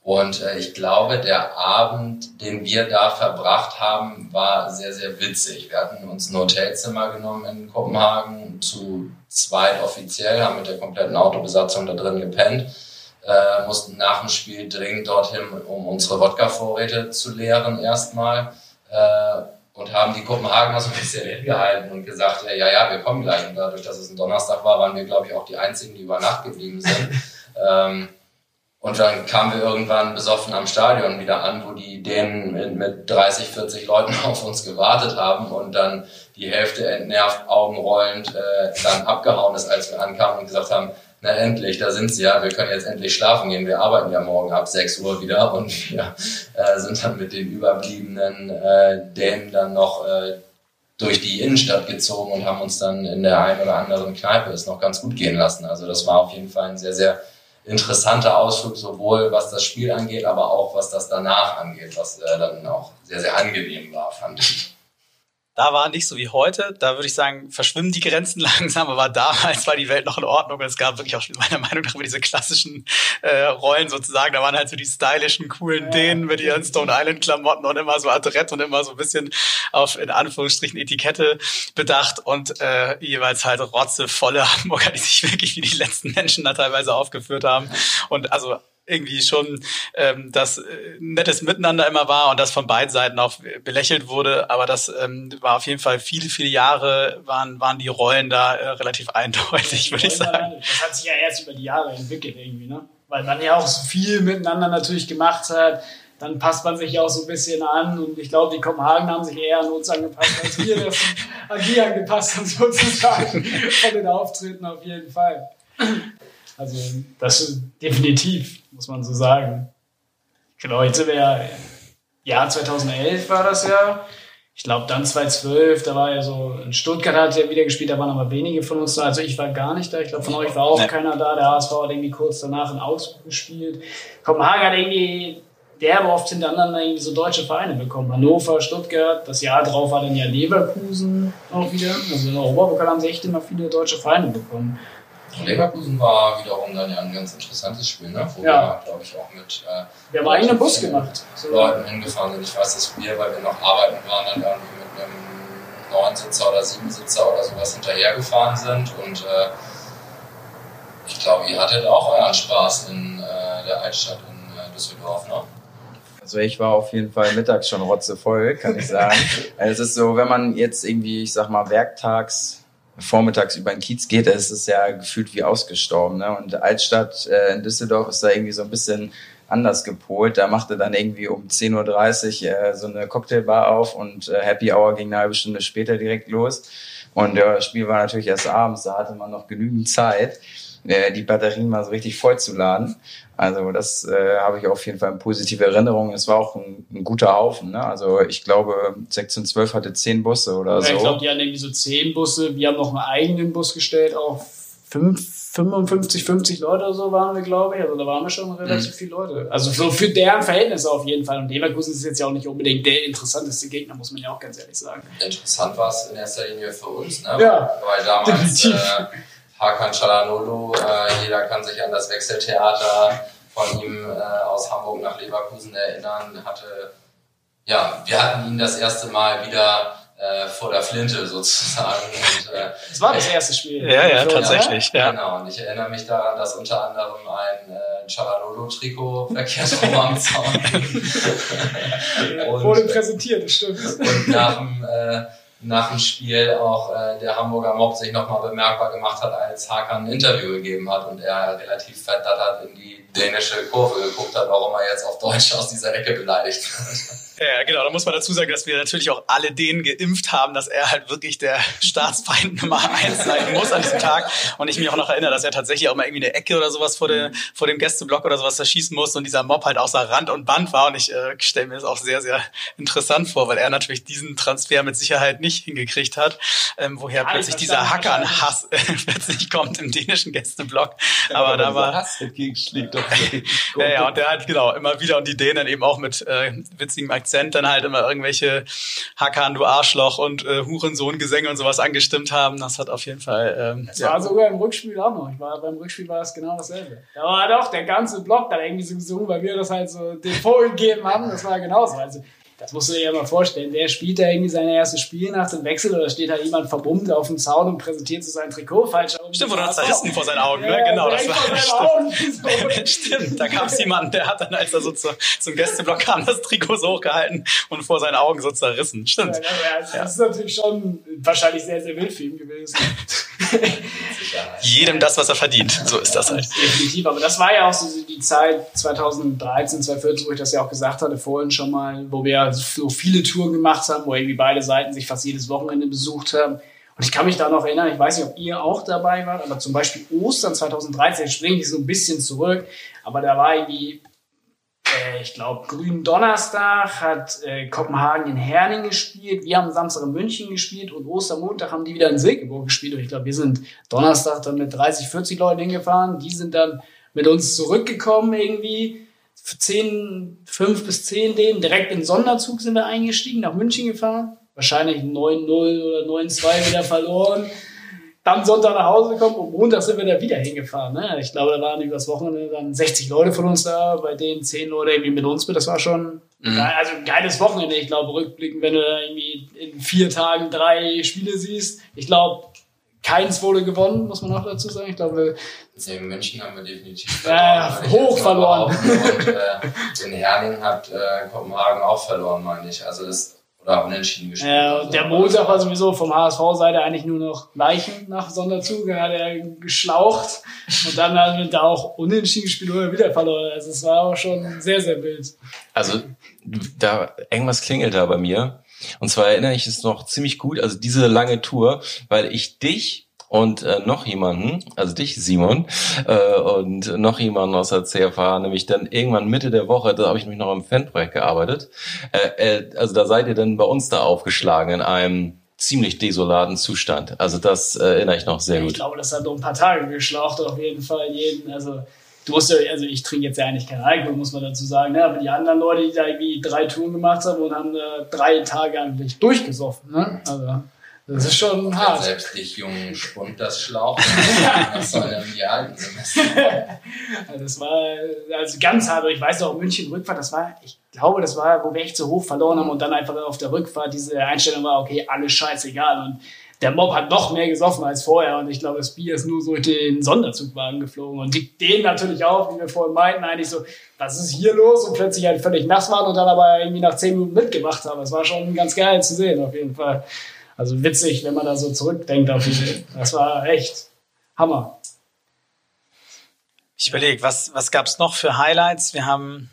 Und äh, ich glaube, der Abend, den wir da verbracht haben, war sehr, sehr witzig. Wir hatten uns ein Hotelzimmer genommen in Kopenhagen, zu zweit offiziell, haben mit der kompletten Autobesatzung da drin gepennt, äh, mussten nach dem Spiel dringend dorthin, um unsere Wodka-Vorräte zu leeren erstmal. Äh, und haben die Kopenhagener so ein bisschen hingehalten und gesagt, ja, ja, wir kommen gleich. Und dadurch, dass es ein Donnerstag war, waren wir, glaube ich, auch die Einzigen, die über Nacht geblieben sind. ähm, und dann kamen wir irgendwann besoffen am Stadion wieder an, wo die Dänen mit, mit 30, 40 Leuten auf uns gewartet haben und dann die Hälfte entnervt, augenrollend, äh, dann abgehauen ist, als wir ankamen und gesagt haben, na endlich, da sind sie ja, wir können jetzt endlich schlafen gehen, wir arbeiten ja morgen ab 6 Uhr wieder und wir äh, sind dann mit den überbliebenen äh, Dänen dann noch äh, durch die Innenstadt gezogen und haben uns dann in der einen oder anderen Kneipe es noch ganz gut gehen lassen. Also das war auf jeden Fall ein sehr, sehr interessanter Ausflug, sowohl was das Spiel angeht, aber auch was das danach angeht, was äh, dann auch sehr, sehr angenehm war, fand ich. Da war nicht so wie heute. Da würde ich sagen, verschwimmen die Grenzen langsam, aber damals war die Welt noch in Ordnung. Und es gab wirklich auch meiner Meinung nach immer diese klassischen äh, Rollen sozusagen. Da waren halt so die stylischen, coolen Dänen mit ihren Stone Island Klamotten und immer so adrett und immer so ein bisschen auf in Anführungsstrichen Etikette bedacht und äh, jeweils halt rotzevolle Hamburger, die sich wirklich wie die letzten Menschen da teilweise aufgeführt haben. Und also irgendwie schon ähm, das äh, nettes Miteinander immer war und das von beiden Seiten auch belächelt wurde. Aber das ähm, war auf jeden Fall viele, viele Jahre waren, waren die Rollen da äh, relativ eindeutig, würde ich sagen. Das hat sich ja erst über die Jahre entwickelt irgendwie, ne? Weil man ja auch so viel miteinander natürlich gemacht hat. dann passt man sich ja auch so ein bisschen an. Und ich glaube, die Kopenhagen haben sich eher an uns angepasst, als wir das an die angepasst haben, sozusagen, von den Auftritten auf jeden Fall. Also, das ist definitiv, muss man so sagen. Genau, jetzt sind wir ja, Jahr 2011 war das ja. Ich glaube, dann 2012, da war ja so, in Stuttgart hat er wieder gespielt, da waren aber wenige von uns da. Also ich war gar nicht da. Ich glaube, von euch war auch nee. keiner da. Der HSV hat irgendwie kurz danach in Augsburg gespielt. Kopenhagen hat irgendwie derbe oft hintereinander irgendwie so deutsche Vereine bekommen. Hannover, Stuttgart, das Jahr drauf war dann ja Leverkusen auch wieder. Also in der Oberpokal haben sie echt immer viele deutsche Vereine bekommen. Leverkusen war wiederum dann ja ein ganz interessantes Spiel, ne? wo Ja. wir, glaube ich, auch mit äh, Wir haben eigenen Bus gemacht. Leuten hingefahren sind. Ich weiß, dass wir, weil wir noch arbeiten waren, dann irgendwie mit einem Neunsitzer oder Siebensitzer oder sowas hinterhergefahren sind. Und äh, ich glaube, ihr hattet auch euren Spaß in äh, der Altstadt in äh, Düsseldorf, ne? Also ich war auf jeden Fall mittags schon rotzevoll, kann ich sagen. Also es ist so, wenn man jetzt irgendwie, ich sag mal, werktags, vormittags über den Kiez geht, da ist es ja gefühlt wie ausgestorben. Ne? Und Altstadt äh, in Düsseldorf ist da irgendwie so ein bisschen anders gepolt. Da machte dann irgendwie um 10.30 Uhr äh, so eine Cocktailbar auf und äh, Happy Hour ging eine halbe Stunde später direkt los. Und ja, das Spiel war natürlich erst abends, da hatte man noch genügend Zeit, äh, die Batterien mal so richtig voll zu laden. Also das äh, habe ich auf jeden Fall in positive Erinnerung. Es war auch ein, ein guter Haufen. Ne? Also ich glaube, Sektion 12 hatte zehn Busse oder Ja, so. ich glaube, die hatten irgendwie so zehn Busse. Wir haben noch einen eigenen Bus gestellt, auch fünf, 55, 50 Leute oder so waren wir, glaube ich. Also da waren wir schon relativ viele Leute. Also so für deren Verhältnisse auf jeden Fall. Und Leverkusen ist jetzt ja auch nicht unbedingt der interessanteste Gegner, muss man ja auch ganz ehrlich sagen. Interessant war es in erster Linie für uns, ne? Ja, weil damals äh, Hakan Çalhanoğlu, äh, jeder kann sich an das Wechseltheater von ihm äh, aus Hamburg nach Leverkusen erinnern, hatte, ja, wir hatten ihn das erste Mal wieder äh, vor der Flinte sozusagen. Und, äh, Das war das erste Spiel. Ja, ja, So, tatsächlich. Ja. Genau, und ich erinnere mich daran, dass unter anderem ein äh, Çalhanoğlu-Trikot verkehrt rum am Zaun Und- Wurde präsentiert, das stimmt. und nach dem, äh, nach dem Spiel auch äh, der Hamburger Mob sich nochmal bemerkbar gemacht hat, als Hakan ein Interview gegeben hat und er relativ verdattert in die dänische Kurve geguckt hat, warum er jetzt auf Deutsch aus dieser Ecke beleidigt wird. Ja, genau. Da muss man dazu sagen, dass wir natürlich auch alle denen geimpft haben, dass er halt wirklich der Staatsfeind Nummer eins sein muss an diesem Tag. Und ich mich auch noch erinnere, dass er tatsächlich auch mal irgendwie eine Ecke oder sowas vor, der, vor dem Gästeblock oder sowas da schießen musste und dieser Mob halt außer Rand und Band war. Und ich äh, stelle mir das auch sehr, sehr interessant vor, weil er natürlich diesen Transfer mit Sicherheit nicht hingekriegt hat, ähm, woher Ja, ich plötzlich dieser Hackern-Hass äh, plötzlich kommt im dänischen Gästeblock. Aber da war... Hass entgegenschlägt. Ja, ja, und der hat genau immer wieder und die Dänen eben auch mit äh, witzigem Akzent dann halt immer irgendwelche Hakan, du Arschloch und äh, Hurensohn-Gesänge und sowas angestimmt haben. Das hat auf jeden Fall. Ähm, Das war sogar im Rückspiel auch noch. Ich war, beim Rückspiel war es genau dasselbe. Da war doch der ganze Block da irgendwie so gesungen, weil wir das halt so den vorgegeben haben. Das war genauso. Also, das musst du dir ja mal vorstellen. Der spielt da irgendwie sein erstes Spiel nach dem Wechsel oder steht da jemand verbummt auf dem Zaun und präsentiert so sein Trikot falsch. Stimmt, oder zerrissen vor seinen Augen, ne? Genau, das war seinen Augen. Stimmt, da gab es jemanden, der hat dann, als er so zu, zum Gästeblock kam, das Trikot so hochgehalten und vor seinen Augen so zerrissen. Stimmt. Ja, also Das ist natürlich schon wahrscheinlich sehr, sehr wild für ihn gewesen. Jedem das, was er verdient. So ist das halt. Definitiv, aber das war ja auch so die Zeit 2013, 2014, wo ich das ja auch gesagt hatte vorhin schon mal, wo wir so viele Touren gemacht haben, wo irgendwie beide Seiten sich fast jedes Wochenende besucht haben. Und ich kann mich da noch erinnern, ich weiß nicht, ob ihr auch dabei wart, aber zum Beispiel Ostern 2013, ich springe ich so ein bisschen zurück, aber da war irgendwie, äh, ich glaube, Grünen Donnerstag hat äh, Kopenhagen in Herning gespielt, wir haben Samstag in München gespielt und Ostermontag haben die wieder in Silkeborg gespielt. Und ich glaube, wir sind Donnerstag dann mit 30, 40 Leuten hingefahren, die sind dann mit uns zurückgekommen irgendwie. 10, 5 bis 10 Dänen, direkt in Sonderzug sind wir eingestiegen, nach München gefahren. Wahrscheinlich 9-0 oder 9-2 wieder verloren. Dann Sonntag nach Hause gekommen und Montag sind wir da wieder hingefahren. Ne? Ich glaube, da waren übers Wochenende dann 60 Leute von uns da, bei denen 10 Leute irgendwie mit uns mit. Das war schon geil, also ein geiles Wochenende. Ich glaube, rückblickend, wenn du da irgendwie in vier Tagen drei Spiele siehst. Ich glaube, keins wurde gewonnen, muss man auch dazu sagen. Ich glaube, In München haben wir definitiv würde ich hoch verloren. Und äh, in Herning hat äh, Kopenhagen auch verloren, meine ich. Also das oder unentschieden gespielt. Ja, Also, und der Montag war sowieso vom HSV-Seite eigentlich nur noch Leichen nach Sonderzug. Da hat er geschlaucht und dann hat er auch unentschieden gespielt oder wieder verloren. Also es war auch schon sehr, sehr wild. Also da irgendwas klingelt da bei mir. Und zwar erinnere ich es noch ziemlich gut, also diese lange Tour, weil ich dich und äh, noch jemanden, also dich, Simon, äh, und noch jemanden aus der CFH, nämlich dann irgendwann Mitte der Woche, da habe ich nämlich noch im Fanprojekt gearbeitet. Äh, äh, also da seid ihr dann bei uns da aufgeschlagen in einem ziemlich desolaten Zustand. Also das äh, erinnere ich noch sehr Ich gut. glaube, das hat noch ein paar Tage geschlaucht, auf jeden Fall jeden. Also, du musst ja, also ich trinke jetzt ja eigentlich keinen Alkohol, muss man dazu sagen. Ne? Aber die anderen Leute, die da irgendwie drei Touren gemacht haben und haben äh, drei Tage eigentlich durchgesoffen. Ne? Also, das ist schon hart. selbst dich jungen Spund das Schlauch. das soll dann die alten Das war also ganz hart. Ich weiß auch, München Rückfahrt, das war, ich glaube, das war, wo wir echt so hoch verloren haben und dann einfach auf der Rückfahrt diese Einstellung war, okay, alles scheißegal. Und der Mob hat noch mehr gesoffen als vorher und ich glaube, das Bier ist nur so durch den Sonderzugwagen geflogen und die, den natürlich auch, wie wir vorhin meinten, eigentlich so, was ist hier los? Und plötzlich halt völlig nass waren und dann aber irgendwie nach zehn Minuten mitgemacht haben. Das war schon ganz geil zu sehen, auf jeden Fall. Also witzig, wenn man da so zurückdenkt auf diese, das war echt Hammer. Ich überlege, was, was gab's noch für Highlights? Wir haben,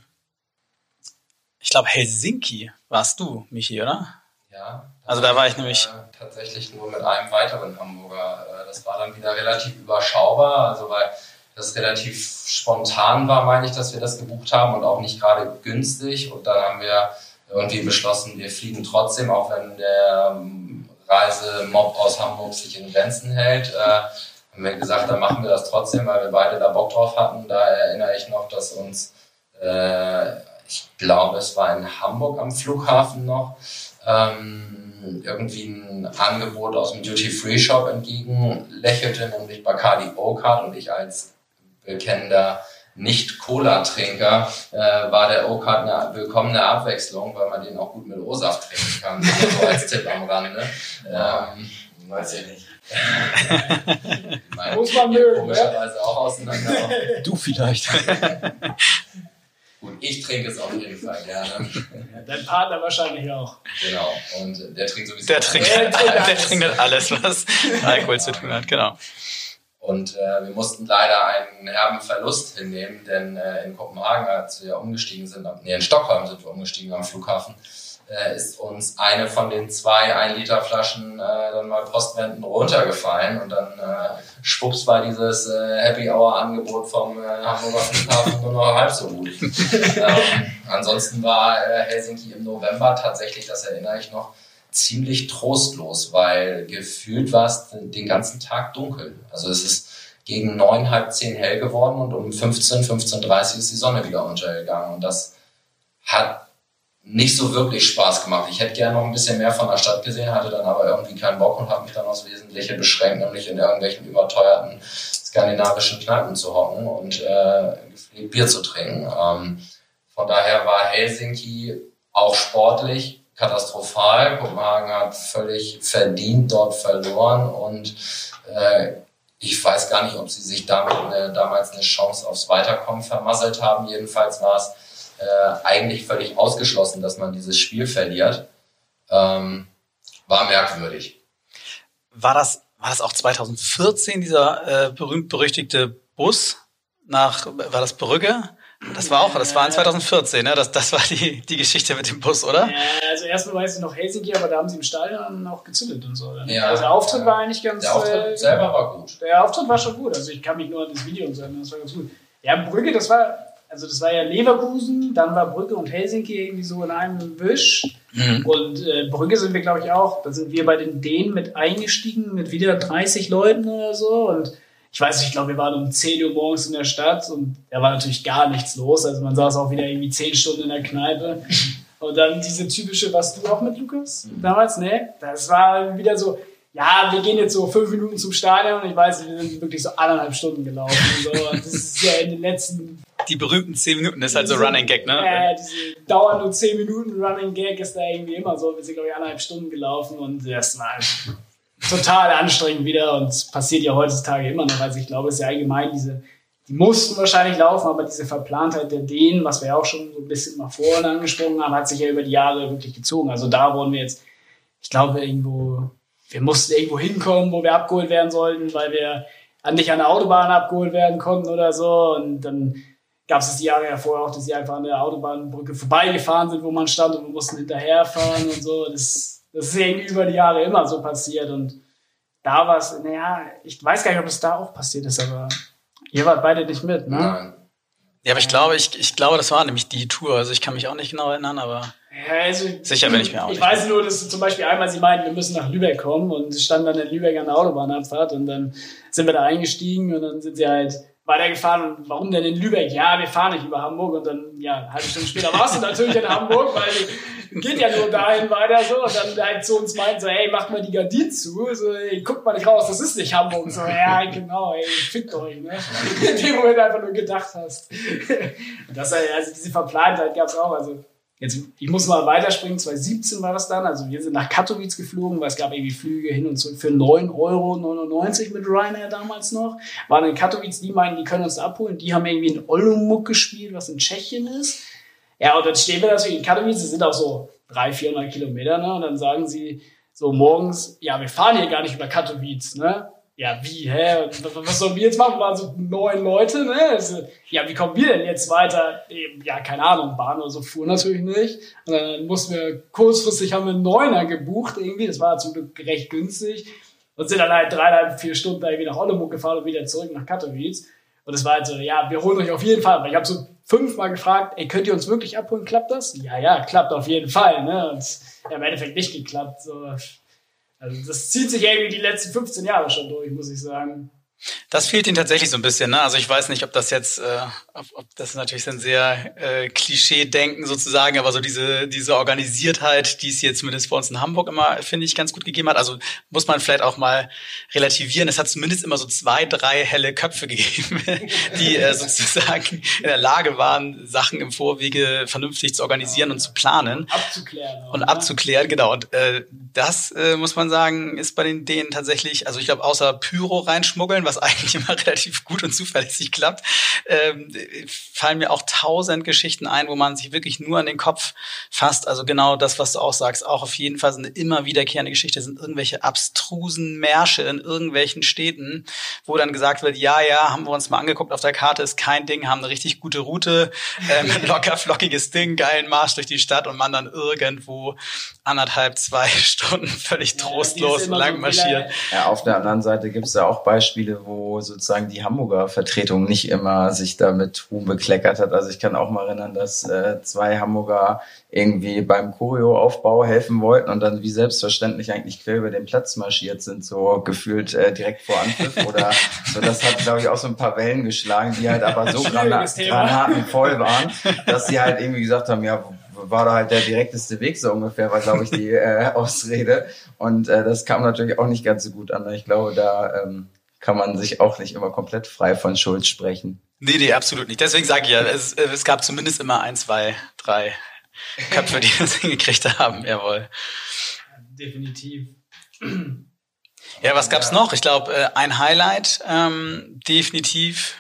ich glaube, Helsinki warst du, Michi, oder? Ja. Also da war ich nämlich- Äh, tatsächlich nur mit einem weiteren Hamburger. Äh, das war dann wieder relativ überschaubar, also weil das relativ spontan war, meine ich, dass wir das gebucht haben und auch nicht gerade günstig. Und dann haben wir irgendwie beschlossen, wir fliegen trotzdem, auch wenn der ähm, Reisemob aus Hamburg sich in Grenzen hält. Äh, haben wir gesagt, dann machen wir das trotzdem, weil wir beide da Bock drauf hatten. Da erinnere ich noch, dass uns, äh, ich glaube, es war in Hamburg am Flughafen noch, ähm, irgendwie ein Angebot aus dem Duty-Free-Shop entgegenlächelte, nämlich Bacardi O-Card und ich als bekennender nicht-Cola-Trinker äh, war der O-Card eine willkommene Abwechslung, weil man den auch gut mit O-Saft trinken kann. so als Tipp am Rande. Ähm, weiß ich nicht. Muss man mögen, ne? Komischerweise auch auseinander. Du vielleicht. Gut, ich trinke es auf jeden Fall gerne. Dein Partner wahrscheinlich auch. Genau. Und der trinkt sowieso. Der trinkt, Der trinkt der alles. trinkt halt alles, was Alkohol zu tun hat, genau. Und äh, wir mussten leider einen herben Verlust hinnehmen, denn äh, in Kopenhagen, als wir umgestiegen sind, nee, in Stockholm sind wir umgestiegen am Flughafen, äh, ist uns eine von den zwei 1-Liter-Flaschen äh, dann mal postwendend runtergefallen und dann äh, schwupps war dieses äh, Happy Hour-Angebot vom Hamburger Flughafen nur noch halb so gut. ähm, ansonsten war Helsinki im November tatsächlich, das erinnere ich noch, ziemlich trostlos, weil gefühlt war es den ganzen Tag dunkel. Also es ist gegen neun, halb zehn hell geworden und um 15, 15.30 ist die Sonne wieder untergegangen. Und das hat nicht so wirklich Spaß gemacht. Ich hätte gerne noch ein bisschen mehr von der Stadt gesehen, hatte dann aber irgendwie keinen Bock und habe mich dann aufs Wesentliche beschränkt, nämlich in irgendwelchen überteuerten skandinavischen Kneipen zu hocken und äh, Bier zu trinken. Ähm, von daher war Helsinki auch sportlich katastrophal. Kopenhagen hat völlig verdient dort verloren und äh, ich weiß gar nicht, ob sie sich damit eine, damals eine Chance aufs Weiterkommen vermasselt haben. Jedenfalls war es äh, eigentlich völlig ausgeschlossen, dass man dieses Spiel verliert. Ähm, war merkwürdig. War das, war das auch 2014, dieser äh, berühmt-berüchtigte Bus nach, war das Brügge? Das war auch, das war in 2014, ne? Das, das war die, die Geschichte mit dem Bus, oder? Ja, also erstmal weiß ich noch Helsinki, aber da haben sie im Stadion auch gezündet und so. Ne? Ja, also der Auftritt ja. war eigentlich ganz. Der Auftritt äh, selber war gut. Der Auftritt war schon gut. Also ich kann mich nur an das Video erinnern, das war ganz gut. Ja, Brügge, das war, also das war ja Leverkusen, dann war Brügge und Helsinki irgendwie so in einem Wisch. Und äh, Brügge sind wir, glaube ich, auch. Da sind wir bei den Dänen mit eingestiegen, mit wieder 30 Leuten oder so. Und ich weiß nicht, ich glaube, wir waren um 10 Uhr morgens in der Stadt und da war natürlich gar nichts los. Also man saß auch wieder irgendwie 10 Stunden in der Kneipe. Und dann diese typische, was du auch mit Lukas damals, ne? Das war wieder so, ja, wir gehen jetzt so fünf Minuten zum Stadion und ich weiß, wir sind wirklich so anderthalb Stunden gelaufen. So. Und das ist ja in den letzten Die berühmten 10 Minuten ist halt so Running Gag, ne? ja, diese dauern nur 10 Minuten Running Gag ist da irgendwie immer so. Wir sind, glaube ich, anderthalb Stunden gelaufen und das war total anstrengend wieder und passiert ja heutzutage immer noch. Also ich glaube, es ist ja allgemein diese die mussten wahrscheinlich laufen, aber diese Verplantheit der Dänen, was wir ja auch schon so ein bisschen mal vorhin angesprochen haben, hat sich ja über die Jahre wirklich gezogen. Also da wurden wir jetzt, ich glaube, irgendwo, wir mussten irgendwo hinkommen, wo wir abgeholt werden sollten, weil wir nicht an der Autobahn abgeholt werden konnten oder so. Und dann gab es die Jahre ja vorher auch, dass sie einfach an der Autobahnbrücke vorbeigefahren sind, wo man stand und wir mussten hinterherfahren und so. Das, das ist irgendwie über die Jahre immer so passiert. Und da war es, naja, ich weiß gar nicht, ob es da auch passiert ist, aber Ihr wart beide nicht mit, ne? Nein. Ja, aber ich glaube, ich, ich glaube, das war nämlich die Tour. Also ich kann mich auch nicht genau erinnern, aber ja, also, sicher bin ich mir auch. Ich weiß nur, dass zum Beispiel einmal sie meinten, wir müssen nach Lübeck kommen und sie standen dann in Lübeck an der Autobahnabfahrt und dann sind wir da eingestiegen und dann sind sie halt weitergefahren. Und warum denn in Lübeck? Ja, wir fahren nicht über Hamburg. Und dann, ja, eine halbe Stunde später warst du natürlich in Hamburg, weil geht ja nur dahin weiter so. Und dann halt zu uns meinten so, hey, macht mal die Gardinen zu. So, ey, guckt mal nicht raus, das ist nicht Hamburg. So, ja, genau, ey, fickt euch, ne? In dem Moment einfach nur gedacht hast. Und das, also diese Verplantheit gab es auch. Also Jetzt, ich muss mal weiterspringen, 2017 war das dann, also wir sind nach Katowice geflogen, weil es gab irgendwie Flüge hin und zurück für 9,99 Euro mit Ryanair damals noch. Waren in Katowice, die meinen, die können uns abholen, die haben irgendwie in Olomouc gespielt, was in Tschechien ist. Ja, und dann stehen wir natürlich in Katowice, das sind auch so 300, 400 Kilometer, ne, und dann sagen sie so morgens, ja, wir fahren hier gar nicht über Katowice, ne, ja, wie, hä? Was sollen wir jetzt machen? Waren so neun Leute, ne? Also, ja, wie kommen wir denn jetzt weiter? Ja, keine Ahnung, Bahn oder so fuhr natürlich nicht. Und dann mussten wir kurzfristig haben wir einen Neuner gebucht irgendwie. Das war zum Glück recht günstig. Und sind dann halt dreieinhalb, vier Stunden irgendwie nach Oldenburg gefahren und wieder zurück nach Katowice. Und es war halt so, ja, wir holen euch auf jeden Fall. Weil ich habe so fünfmal gefragt, ey, könnt ihr uns wirklich abholen? Klappt das? Ja, ja, klappt auf jeden Fall, ne? Und ja, im Endeffekt nicht geklappt. So also das zieht sich irgendwie die letzten 15 Jahre schon durch, muss ich sagen. Das fehlt ihnen tatsächlich so ein bisschen. Ne? Also ich weiß nicht, ob das jetzt, äh, ob, ob das natürlich ein sehr äh, Klischee-Denken sozusagen, aber so diese diese Organisiertheit, die es jetzt zumindest bei uns in Hamburg immer, finde ich, ganz gut gegeben hat. Also muss man vielleicht auch mal relativieren. Es hat zumindest immer so zwei, drei helle Köpfe gegeben, die äh, sozusagen in der Lage waren, Sachen im Vorwege vernünftig zu organisieren und zu planen. Abzuklären. Auch, und ne? abzuklären, genau. Und äh, das äh, muss man sagen, ist bei den denen tatsächlich, also ich glaube, außer Pyro reinschmuggeln, was eigentlich immer relativ gut und zuverlässig klappt, ähm, fallen mir auch tausend Geschichten ein, wo man sich wirklich nur an den Kopf fasst. Also genau das, was du auch sagst, auch auf jeden Fall so eine immer wiederkehrende Geschichte sind irgendwelche abstrusen Märsche in irgendwelchen Städten, wo dann gesagt wird, ja, ja, haben wir uns mal angeguckt auf der Karte, ist kein Ding, haben eine richtig gute Route, ähm, locker flockiges Ding, geilen Marsch durch die Stadt und man dann irgendwo anderthalb, zwei Stunden völlig trostlos ja, lang marschiert. Ja, auf der anderen Seite gibt es ja auch Beispiele, wo sozusagen die Hamburger Vertretung nicht immer sich damit Ruhm bekleckert hat. Also ich kann auch mal erinnern, dass äh, zwei Hamburger irgendwie beim Choreo-Aufbau helfen wollten und dann wie selbstverständlich eigentlich quer über den Platz marschiert sind, so gefühlt äh, direkt vor Anpfiff oder so. Das hat, glaube ich, auch so ein paar Wellen geschlagen, die halt aber so granatenvoll waren, dass sie halt irgendwie gesagt haben, ja, war da halt der direkteste Weg so ungefähr, war glaube ich die äh, Ausrede. Und äh, das kam natürlich auch nicht ganz so gut an. Ich glaube, da ähm, kann man sich auch nicht immer komplett frei von Schuld sprechen. Nee, nee, absolut nicht. Deswegen sage ich ja, es, äh, es gab zumindest immer ein, zwei, drei Köpfe, die das hingekriegt haben, jawohl. Definitiv. Ja, was gab's noch? Ich glaube, äh, ein Highlight, ähm, definitiv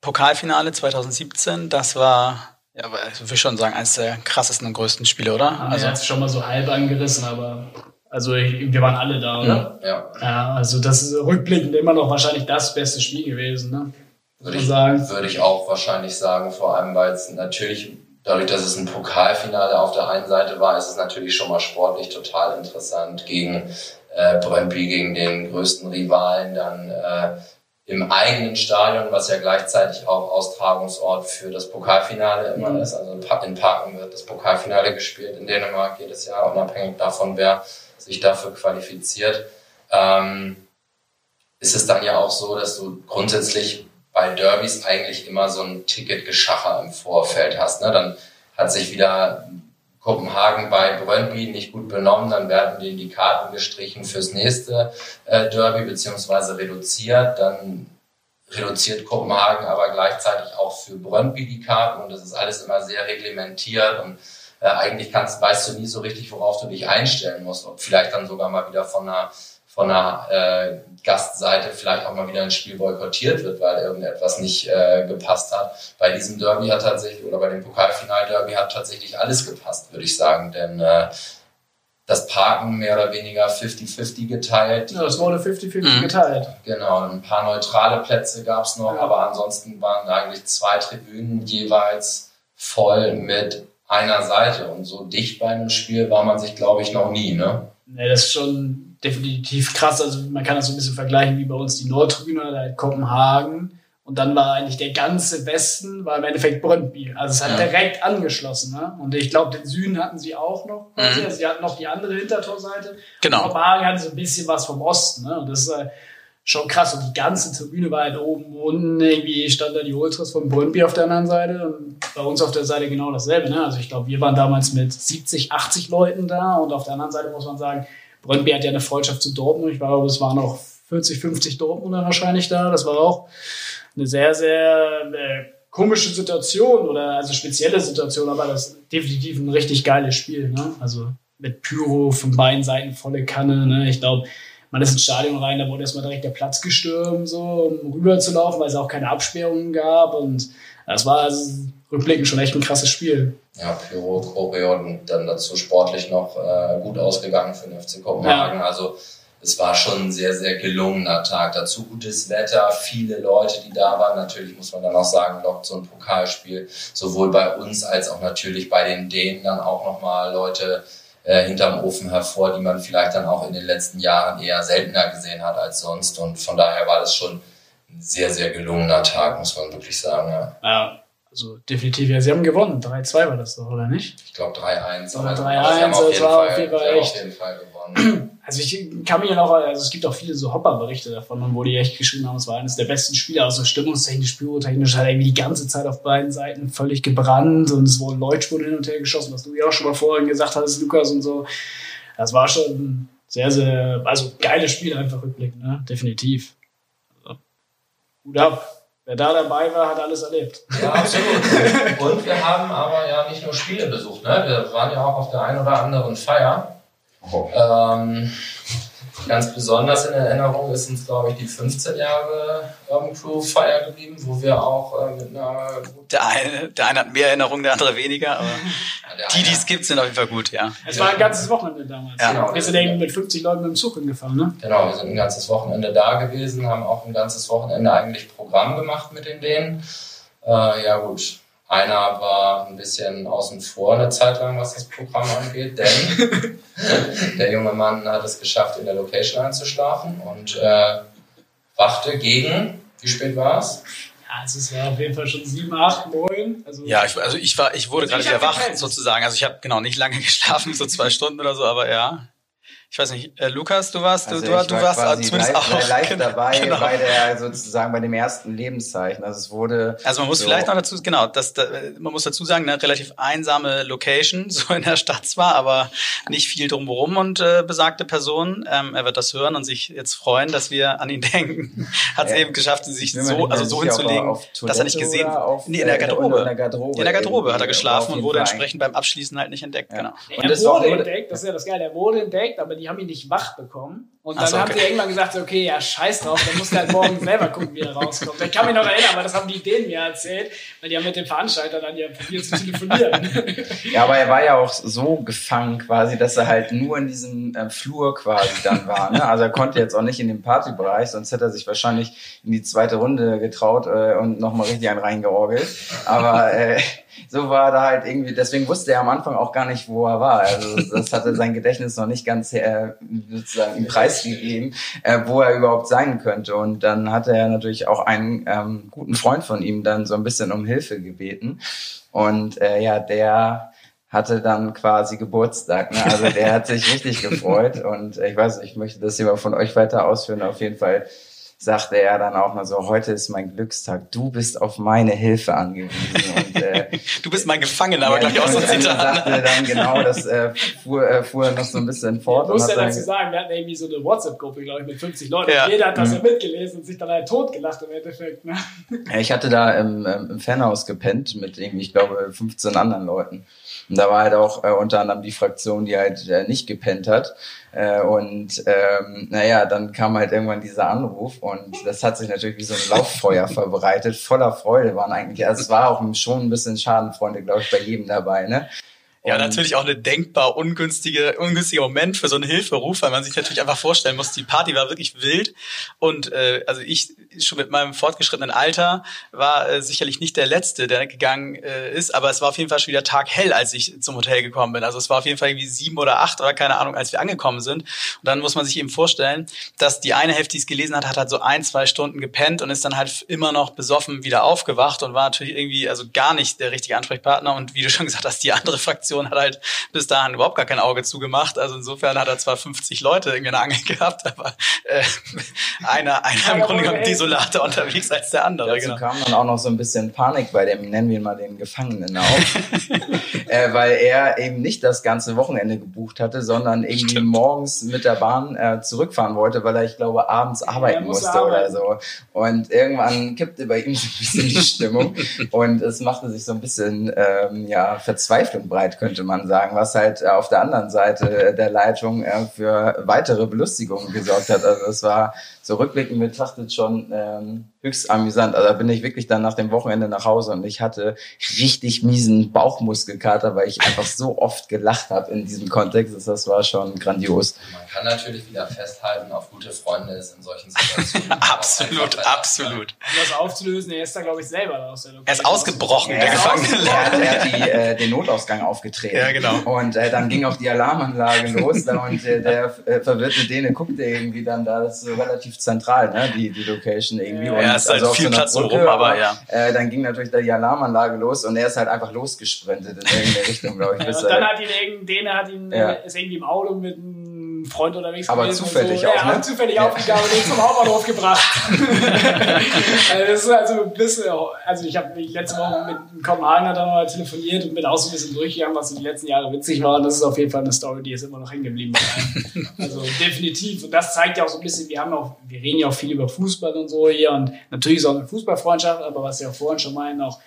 Pokalfinale 2017. Das war, ja, aber ich würde schon sagen, eines der krassesten und größten Spiele, oder? Also, jetzt schon mal so halb angerissen, aber also wir waren alle da, oder? Ja. ja. Also das ist rückblickend immer noch wahrscheinlich das beste Spiel gewesen, ne? Würde ich, sagen. würde ich auch wahrscheinlich sagen, vor allem weil es natürlich, dadurch, dass es ein Pokalfinale auf der einen Seite war, ist es natürlich schon mal sportlich total interessant gegen äh, Brøndby, gegen den größten Rivalen, dann äh, im eigenen Stadion, was ja gleichzeitig auch Austragungsort für das Pokalfinale immer mhm. ist. Also in Parken wird das Pokalfinale gespielt in Dänemark jedes Jahr, unabhängig davon, wer sich dafür qualifiziert, ähm, ist es dann ja auch so, dass du grundsätzlich bei Derbys eigentlich immer so ein Ticketgeschacher im Vorfeld hast. Ne? Dann hat sich wieder Kopenhagen bei Brøndby nicht gut benommen, dann werden denen die Karten gestrichen fürs nächste äh, Derby beziehungsweise reduziert. Dann reduziert Kopenhagen aber gleichzeitig auch für Brøndby die Karten und das ist alles immer sehr reglementiert und äh, eigentlich kannst, weißt du nie so richtig, worauf du dich einstellen musst. Ob vielleicht dann sogar mal wieder von einer von der äh, Gastseite vielleicht auch mal wieder ein Spiel boykottiert wird, weil irgendetwas nicht äh, gepasst hat. Bei diesem Derby hat tatsächlich, oder bei dem Pokalfinal-Derby hat tatsächlich alles gepasst, würde ich sagen. Denn äh, das Parken mehr oder weniger 50-50 geteilt. Ja, das wurde 50-50 geteilt. Genau, ein paar neutrale Plätze gab es noch, Ja. aber ansonsten waren eigentlich zwei Tribünen jeweils voll mit einer Seite. Und so dicht bei einem Spiel war man sich, glaube ich, noch nie. Ne? Nee, das ist schon definitiv krass. Also man kann das so ein bisschen vergleichen wie bei uns die Nordtribüne oder halt Kopenhagen. Und dann war eigentlich der ganze Westen, war im Endeffekt Brøndby. Also es hat Ja. direkt angeschlossen. Ne? Und ich glaube, den Süden hatten sie auch noch. Mhm. Also sie hatten noch die andere Hintertorseite. Genau. Und Kopenhagen hatte so ein bisschen was vom Osten. Ne? Und das ist äh, schon krass. Und die ganze Tribüne war halt oben. Unten irgendwie stand da die Ultras von Brøndby auf der anderen Seite. Und bei uns auf der Seite genau dasselbe. Ne? Also ich glaube, wir waren damals mit 70, 80 Leuten da. Und auf der anderen Seite muss man sagen, Brøndby hat ja eine Freundschaft zu Dortmund. Ich glaube, es waren noch 40, 50 Dortmunder wahrscheinlich da. Das war auch eine sehr, sehr äh, komische Situation oder also spezielle Situation, aber das ist definitiv ein richtig geiles Spiel. Ne? Also mit Pyro von beiden Seiten volle Kanne. Ne? Ich glaube, man ist ins Stadion rein, da wurde erstmal direkt der Platz gestürmt, so, um rüber zu laufen, weil es auch keine Absperrungen gab. Und das war also rückblickend schon echt ein krasses Spiel. Ja, Pyro, Choreo und dann dazu sportlich noch äh, gut ausgegangen für den FC Kopenhagen. Also es war schon ein sehr, sehr gelungener Tag. Dazu gutes Wetter, viele Leute, die da waren. Natürlich muss man dann auch sagen, lockt so ein Pokalspiel sowohl bei uns als auch natürlich bei den Dänen dann auch nochmal Leute äh, hinterm Ofen hervor, die man vielleicht dann auch in den letzten Jahren eher seltener gesehen hat als sonst. Und von daher war das schon ein sehr, sehr gelungener Tag, muss man wirklich sagen. Ja. Ja, also definitiv, ja, sie haben gewonnen. 3-2 war das doch, oder nicht? Ich glaube 3-1. Oder aber 3-1, sie haben auf das jeden war Fall- auf jeden Fall echt- auf jeden Fall gewonnen. Also ich kann mich ja noch, also es gibt auch viele so Hopper-Berichte davon, wo die echt geschrieben haben, es war eines der besten Spiele, also stimmungstechnisch, pyrotechnisch, hat irgendwie die ganze Zeit auf beiden Seiten völlig gebrannt und es wurden Leuchtspuren hin und her geschossen, was du ja auch schon mal vorhin gesagt hattest, Lukas und so. Das war schon sehr, sehr, also geiles Spiel einfach rückblickend, ne? definitiv. Also, Gut ab. Wer da dabei war, hat alles erlebt. Ja, absolut. Und wir haben aber ja nicht nur Spiele besucht. Ne? Wir waren ja auch auf der einen oder anderen Feier. Ähm, ganz besonders in Erinnerung ist uns, glaube ich, die 15 Jahre Urban Crew Feier geblieben, wo wir auch äh, mit einer Der eine, der eine hat mehr Erinnerungen, der andere weniger, aber der die, die es gibt, sind auf jeden Fall gut, ja. Es war ein ganzes Wochenende damals. Ja. Ja, wir sind irgendwie mit 50 Leuten mit dem Zug hingefahren, ne? Genau, wir sind ein ganzes Wochenende da gewesen, haben auch ein ganzes Wochenende eigentlich Programm gemacht mit den Dänen. Äh, ja gut, einer war ein bisschen außen vor eine Zeit lang, was das Programm angeht, denn der junge Mann hat es geschafft, in der Location einzuschlafen und äh, wachte gegen, wie spät war es? Ja, also es war auf jeden Fall schon 7, 8, 9. Also Ja, ich, also ich war, ich wurde Also gerade wieder wach, gepennt. sozusagen. Also ich habe genau nicht lange geschlafen, so zwei Stunden oder so, aber ja. Ich weiß nicht, äh, Lukas, du warst, Also du, du, war warst quasi zumindest live, auch. live Genau, dabei genau. bei der sozusagen bei dem ersten Lebenszeichen. Also es wurde Also man muss so- vielleicht noch dazu, genau, das, da, man muss dazu sagen, eine relativ einsame Location, so in der Stadt zwar, aber nicht viel drumherum und äh, besagte Person, ähm, er wird das hören und sich jetzt freuen, dass wir an ihn denken, hat es Ja. eben geschafft, sich so, also so er hinzulegen, auf dass er nicht gesehen auf, nee, in der äh, Garderobe. in der Garderobe In der Garderobe hat er geschlafen und wurde Fall entsprechend beim Abschließen halt nicht entdeckt, Ja. genau. er Und war wurde entdeckt, das ist ja das Geile, er wurde entdeckt, aber die haben ihn nicht wach bekommen. Und dann so, haben okay. sie irgendwann gesagt, okay, ja, scheiß drauf, dann musst du halt morgen selber gucken, wie er rauskommt. Ich kann mich noch erinnern, aber das haben die denen mir erzählt, weil die haben mit dem Veranstalter dann ja probiert zu telefonieren. Ja, aber er war ja auch so gefangen quasi, dass er halt nur in diesem äh, Flur quasi dann war. Ne? Also er konnte jetzt auch nicht in den Partybereich, sonst hätte er sich wahrscheinlich in die zweite Runde getraut äh, und nochmal richtig einen reingeorgelt. Aber äh, so war da halt irgendwie, deswegen wusste er am Anfang auch gar nicht, wo er war. Also das hatte sein Gedächtnis noch nicht ganz äh, sozusagen im Preis gegeben, äh, wo er überhaupt sein könnte. Und dann hatte er natürlich auch einen ähm, guten Freund von ihm dann so ein bisschen um Hilfe gebeten. Und äh, ja, der hatte dann quasi Geburtstag. Ne? Also der hat sich richtig gefreut. Und äh, ich weiß, ich möchte das hier mal von euch weiter ausführen. Auf jeden Fall sagte er dann auch mal so, heute ist mein Glückstag, du bist auf meine Hilfe angewiesen. Und, äh, du bist mein Gefangener, aber ja, gleich auch so ein Zitat. sagte dann genau, das äh, fuhr, äh, fuhr noch so ein bisschen fort. Ich muss ja dazu sagen, wir hatten irgendwie so eine WhatsApp-Gruppe, glaube ich, mit 50 Leuten. Ja. Jeder hat das mhm. ja mitgelesen und sich dann halt totgelacht im Endeffekt. Ne? Ich hatte da im, im Fanhaus gepennt mit irgendwie, ich glaube, 15 anderen Leuten. Und da war halt auch äh, unter anderem die Fraktion, die halt äh, nicht gepennt hat. Äh, und ähm, naja, dann kam halt irgendwann dieser Anruf und das hat sich natürlich wie so ein Lauffeuer verbreitet. Voller Freude waren eigentlich, also es war auch schon ein bisschen Schadenfreunde, glaube ich, bei jedem dabei. Ne? Ja, natürlich auch eine denkbar ungünstige, ungünstiger Moment für so einen Hilferuf, weil man sich natürlich einfach vorstellen muss, die Party war wirklich wild und äh, also ich schon mit meinem fortgeschrittenen Alter war äh, sicherlich nicht der Letzte, der gegangen äh, ist, aber es war auf jeden Fall schon wieder taghell, als ich zum Hotel gekommen bin. Also es war auf jeden Fall irgendwie sieben oder acht oder keine Ahnung, als wir angekommen sind. Und dann muss man sich eben vorstellen, dass die eine Hälfte, die es gelesen hat, hat halt so ein, zwei Stunden gepennt und ist dann halt immer noch besoffen wieder aufgewacht und war natürlich irgendwie also gar nicht der richtige Ansprechpartner. Und wie du schon gesagt hast, die andere Fraktion hat halt bis dahin überhaupt gar kein Auge zugemacht. Also insofern hat er zwar 50 Leute irgendwie eine Angel gehabt, aber äh, einer, einer im Grunde genommen desolater unterwegs als der andere. Dazu genau. kam dann auch noch so ein bisschen Panik bei dem, nennen wir ihn mal den Gefangenen auf, äh, weil er eben nicht das ganze Wochenende gebucht hatte, sondern irgendwie Stimmt. morgens mit der Bahn äh, zurückfahren wollte, weil er, ich glaube, abends arbeiten ja, musste arbeiten. oder so. Und irgendwann kippte bei ihm so ein bisschen die Stimmung und es machte sich so ein bisschen ähm, ja, Verzweiflung breit, könnte man sagen, was halt äh, auf der anderen Seite der Leitung äh, für weitere Belustigungen gesorgt hat. Also es war so rückblickend betrachtet schon ähm, höchst amüsant. Also da bin ich wirklich dann nach dem Wochenende nach Hause und ich hatte richtig miesen Bauchmuskelkater, weil ich einfach so oft gelacht habe in diesem Kontext. Das war schon grandios. Man kann natürlich wieder festhalten, auf gute Freunde ist in solchen Situationen. absolut, absolut. Um das aufzulösen, er ist da, glaube ich, selber aus der Er ist ausgebrochen, der Gefangene. Er hat, er hat die, äh, den Notausgang aufgetreten. Ja, genau. Und äh, dann ging auch die Alarmanlage los und äh, der äh, verwirrte Däne guckte irgendwie dann da, das ist so relativ zentral, ne, die, die Location irgendwie. Ja, und ist halt also viel so Platz Brücke, rum, aber ja. Äh, dann ging natürlich da die Alarmanlage los und er ist halt einfach losgesprintet in irgendeine Richtung, glaube ich. Ja, und dann hat ihn irgendein Däne hat ihn, ja. ist irgendwie im Auto mit einem Freund unterwegs aber gewesen. Zufällig so. auch, ja, ne? zufällig ja. aufgegangen und den zum Hauptbahnhof gebracht. also das ist also ein bisschen, also ich habe letzte Woche mit einem Kopenhagener da mal telefoniert und bin auch so ein bisschen durchgegangen, was so die letzten Jahre witzig war. Und das ist auf jeden Fall eine Story, die ist immer noch hängen geblieben. also definitiv. Und das zeigt ja auch so ein bisschen, wir haben auch, wir reden ja auch viel über Fußball und so hier und natürlich ist auch eine Fußballfreundschaft, aber was wir auch vorhin schon meinen, auch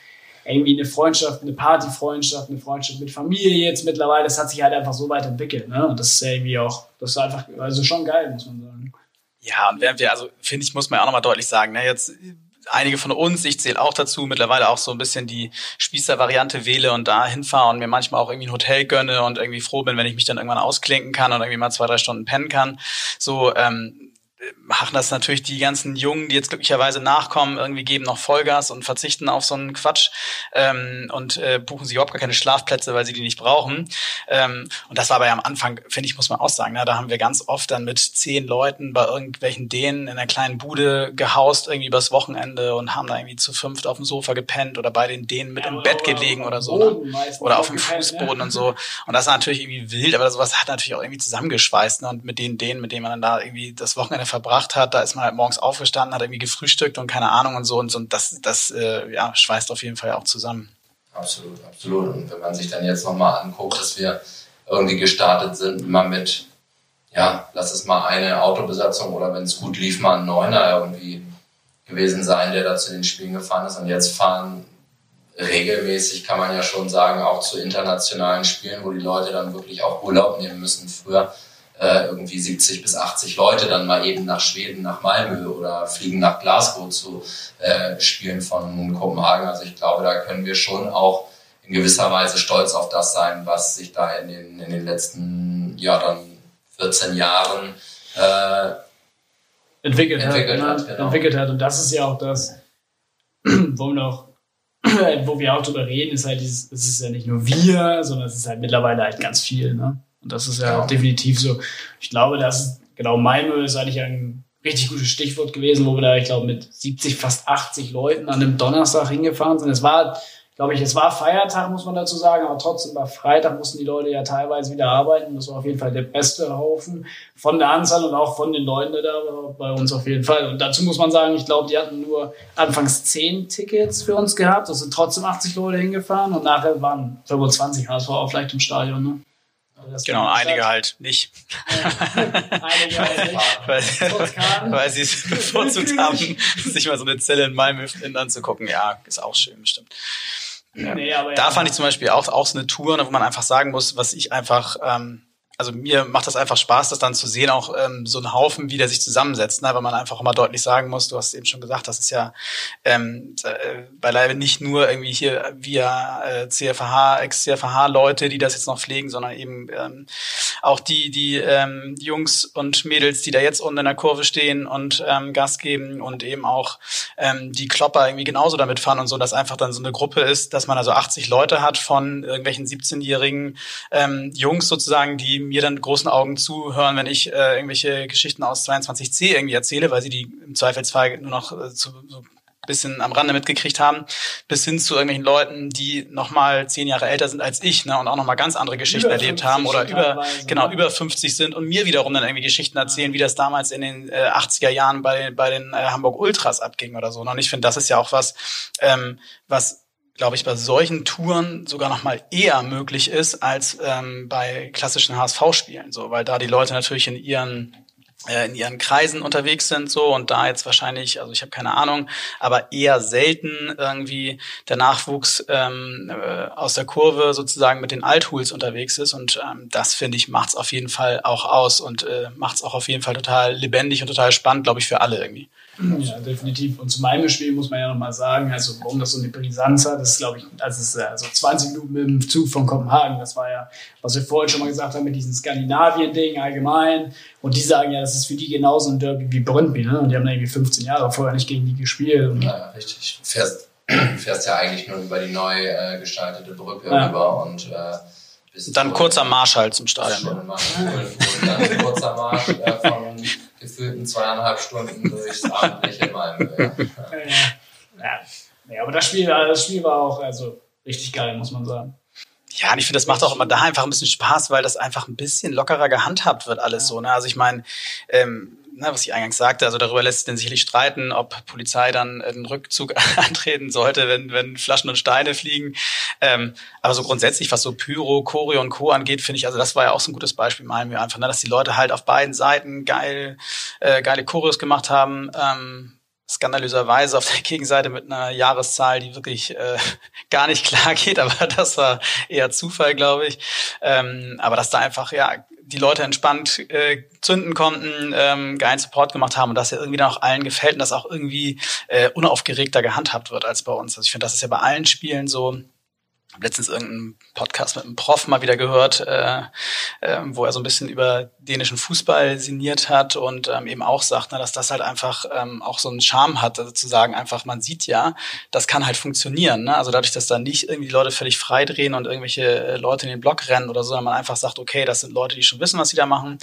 irgendwie eine Freundschaft, eine Partyfreundschaft, eine Freundschaft mit Familie jetzt mittlerweile, das hat sich halt einfach so weit entwickelt. Ne? Und das ist ja irgendwie auch, das ist einfach, also schon geil, muss man sagen. Ja, und während wir, also finde ich, muss man ja auch nochmal deutlich sagen, ne, jetzt einige von uns, ich zähle auch dazu, mittlerweile auch so ein bisschen die Spießer-Variante wähle und da hinfahre und mir manchmal auch irgendwie ein Hotel gönne und irgendwie froh bin, wenn ich mich dann irgendwann ausklinken kann und irgendwie mal zwei, drei Stunden pennen kann. So, ähm, machen das natürlich die ganzen Jungen, die jetzt glücklicherweise nachkommen, irgendwie geben noch Vollgas und verzichten auf so einen Quatsch ähm, und äh, buchen sich überhaupt gar keine Schlafplätze, weil sie die nicht brauchen. Ähm, und das war aber ja am Anfang, finde ich, muss man auch sagen, ne, da haben wir ganz oft dann mit zehn Leuten bei irgendwelchen Dänen in einer kleinen Bude gehaust, irgendwie übers Wochenende und haben da irgendwie zu fünft auf dem Sofa gepennt oder bei den Dänen mit ja, im Bett gelegen oder so. Ne? Oder auf dem Fußboden ne? und so. Und das war natürlich irgendwie wild, aber sowas hat natürlich auch irgendwie zusammengeschweißt. Ne? Und mit den Dänen, mit denen man dann da irgendwie das Wochenende verbracht hat. Da ist man halt morgens aufgestanden, hat irgendwie gefrühstückt und keine Ahnung und so. Und, so, und das, das äh, ja, schweißt auf jeden Fall auch zusammen. Absolut, absolut. Und wenn man sich dann jetzt nochmal anguckt, dass wir irgendwie gestartet sind, immer mit, ja, lass es mal eine Autobesatzung oder wenn es gut lief, mal ein Neuner irgendwie gewesen sein, der da zu den Spielen gefahren ist. Und jetzt fahren regelmäßig, kann man ja schon sagen, auch zu internationalen Spielen, wo die Leute dann wirklich auch Urlaub nehmen müssen. Früher äh, irgendwie 70 bis 80 Leute dann mal eben nach Schweden, nach Malmö oder fliegen nach Glasgow zu äh, Spielen von Kopenhagen. Also ich glaube, da können wir schon auch in gewisser Weise stolz auf das sein, was sich da in den, in den letzten, ja, dann 14 Jahren äh, entwickelt, entwickelt, hat, hat, genau. entwickelt hat. Und das ist ja auch das, wo wir noch wo wir auch drüber reden, ist halt dieses, es ist ja nicht nur wir, sondern es ist halt mittlerweile halt ganz viel, ne? Und das ist ja, ja. definitiv so. Ich glaube, das genau Malmö ist eigentlich ein richtig gutes Stichwort gewesen, wo wir da, ich glaube, mit 70, fast 80 Leuten an einem Donnerstag hingefahren sind. Es war, glaube ich, es war Feiertag, muss man dazu sagen, aber trotzdem war Freitag mussten die Leute ja teilweise wieder arbeiten. Das war auf jeden Fall der beste Haufen von der Anzahl und auch von den Leuten da bei uns auf jeden Fall. Und dazu muss man sagen, ich glaube, die hatten nur anfangs zehn Tickets für uns gehabt. Das sind trotzdem 80 Leute hingefahren und nachher waren 25 HSV auch vielleicht im Stadion. Ne? Das genau, einige halt nicht. einige halt nicht. weil, weil sie es bevorzugt haben, sich mal so eine Zelle in Malmö anzugucken. Ja, ist auch schön, bestimmt. Nee, da ja. fand ich zum Beispiel auch, auch so eine Tour, wo man einfach sagen muss, was ich einfach ähm, also mir macht das einfach Spaß, das dann zu sehen, auch ähm, so ein Haufen, wie der sich zusammensetzt, ne? weil man einfach immer deutlich sagen muss, du hast eben schon gesagt, das ist ja ähm, äh, beileibe nicht nur irgendwie hier via äh, CFH, Ex-CFH-Leute, die das jetzt noch pflegen, sondern eben ähm, auch die, die ähm, Jungs und Mädels, die da jetzt unten in der Kurve stehen und ähm, Gas geben und eben auch ähm, die Klopper irgendwie genauso damit fahren und so, dass einfach dann so eine Gruppe ist, dass man also 80 Leute hat von irgendwelchen 17-jährigen ähm, Jungs sozusagen, die mir dann großen Augen zuhören, wenn ich äh, irgendwelche Geschichten aus 22c irgendwie erzähle, weil sie die im Zweifelsfall nur noch äh, zu, so bisschen am Rande mitgekriegt haben, bis hin zu irgendwelchen Leuten, die noch mal zehn Jahre älter sind als ich, ne, und auch noch mal ganz andere Geschichten erlebt haben oder über genau ne? über 50 sind und mir wiederum dann irgendwie Geschichten erzählen, wie das damals in den äh, 80er Jahren bei bei den äh, Hamburg Ultras abging oder so. Und ich finde, das ist ja auch was, ähm, was glaube ich, bei solchen Touren sogar noch mal eher möglich ist als ähm, bei klassischen HSV-Spielen, so, weil da die Leute natürlich in ihren äh, in ihren Kreisen unterwegs sind so und da jetzt wahrscheinlich, also ich habe keine Ahnung, aber eher selten irgendwie der Nachwuchs ähm, äh, aus der Kurve sozusagen mit den Althools unterwegs ist und ähm, das finde ich macht's auf jeden Fall auch aus und äh, macht's auch auf jeden Fall total lebendig und total spannend, glaube ich, für alle irgendwie. Ja, definitiv. Und zu meinem Spiel muss man ja nochmal sagen, also warum das so eine Brisanz hat, das ist, glaube ich, also es ist also 20 Minuten mit dem Zug von Kopenhagen. Das war ja, was wir vorhin schon mal gesagt haben, mit diesem Skandinavien-Ding allgemein. Und die sagen ja, das ist für die genauso ein Derby wie Brøndby, ne? Und die haben da irgendwie 15 Jahre vorher nicht gegen die gespielt. Und ja, richtig. Du fährst, fährst ja eigentlich nur über die neu äh, gestaltete Brücke ja. rüber und äh, dann kurzer Marsch halt zum Stadion. Und dann kurzer Marsch äh, von gefühlten zweieinhalb Stunden durchs abendliche Malmö. Ja. Ja. ja, aber das Spiel, das Spiel war auch also richtig geil, muss man sagen. Ja, und ich finde, das macht auch immer da einfach ein bisschen Spaß, weil das einfach ein bisschen lockerer gehandhabt wird alles ja. so. Ne? Also ich meine, ähm, na, was ich eingangs sagte, also darüber lässt sich denn sicherlich streiten, ob Polizei dann einen Rückzug antreten sollte, wenn, wenn Flaschen und Steine fliegen. Ähm, aber so grundsätzlich, was so Pyro, Choreo und Co. angeht, finde ich, also das war ja auch so ein gutes Beispiel mal mir einfach, ne, dass die Leute halt auf beiden Seiten geil, äh, geile Choreos gemacht haben. Ähm, skandalöserweise auf der Gegenseite mit einer Jahreszahl, die wirklich äh, gar nicht klar geht, aber das war eher Zufall, glaube ich. Ähm, aber dass da einfach ja die Leute entspannt äh, zünden konnten, ähm, geilen Support gemacht haben und dass ja irgendwie dann auch allen gefällt und dass auch irgendwie äh, unaufgeregter gehandhabt wird als bei uns. Also ich finde, das ist ja bei allen Spielen so letztens irgendeinen Podcast mit einem Prof mal wieder gehört, äh, äh, wo er so ein bisschen über dänischen Fußball sinniert hat und ähm, eben auch sagt, ne, dass das halt einfach ähm, auch so einen Charme hat, also zu sagen einfach, man sieht ja, das kann halt funktionieren. Ne? Also dadurch, dass da nicht irgendwie Leute völlig frei drehen und irgendwelche äh, Leute in den Block rennen oder so, sondern man einfach sagt, okay, das sind Leute, die schon wissen, was sie da machen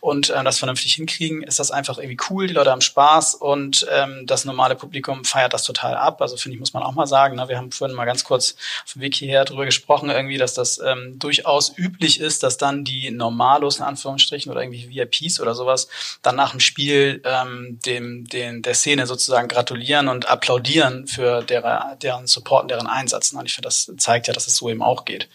und äh, das vernünftig hinkriegen, ist das einfach irgendwie cool, die Leute haben Spaß und ähm, das normale Publikum feiert das total ab. Also finde ich, muss man auch mal sagen, ne? wir haben vorhin mal ganz kurz auf dem Weg hierher hierher drüber gesprochen, irgendwie, dass das ähm, durchaus üblich ist, dass dann die Normalos in Anführungsstrichen oder irgendwie VIPs oder sowas dann nach dem Spiel ähm, dem, den, der Szene sozusagen gratulieren und applaudieren für deren, deren Support und deren Einsatz. Und ich finde, das zeigt ja, dass es so eben auch geht.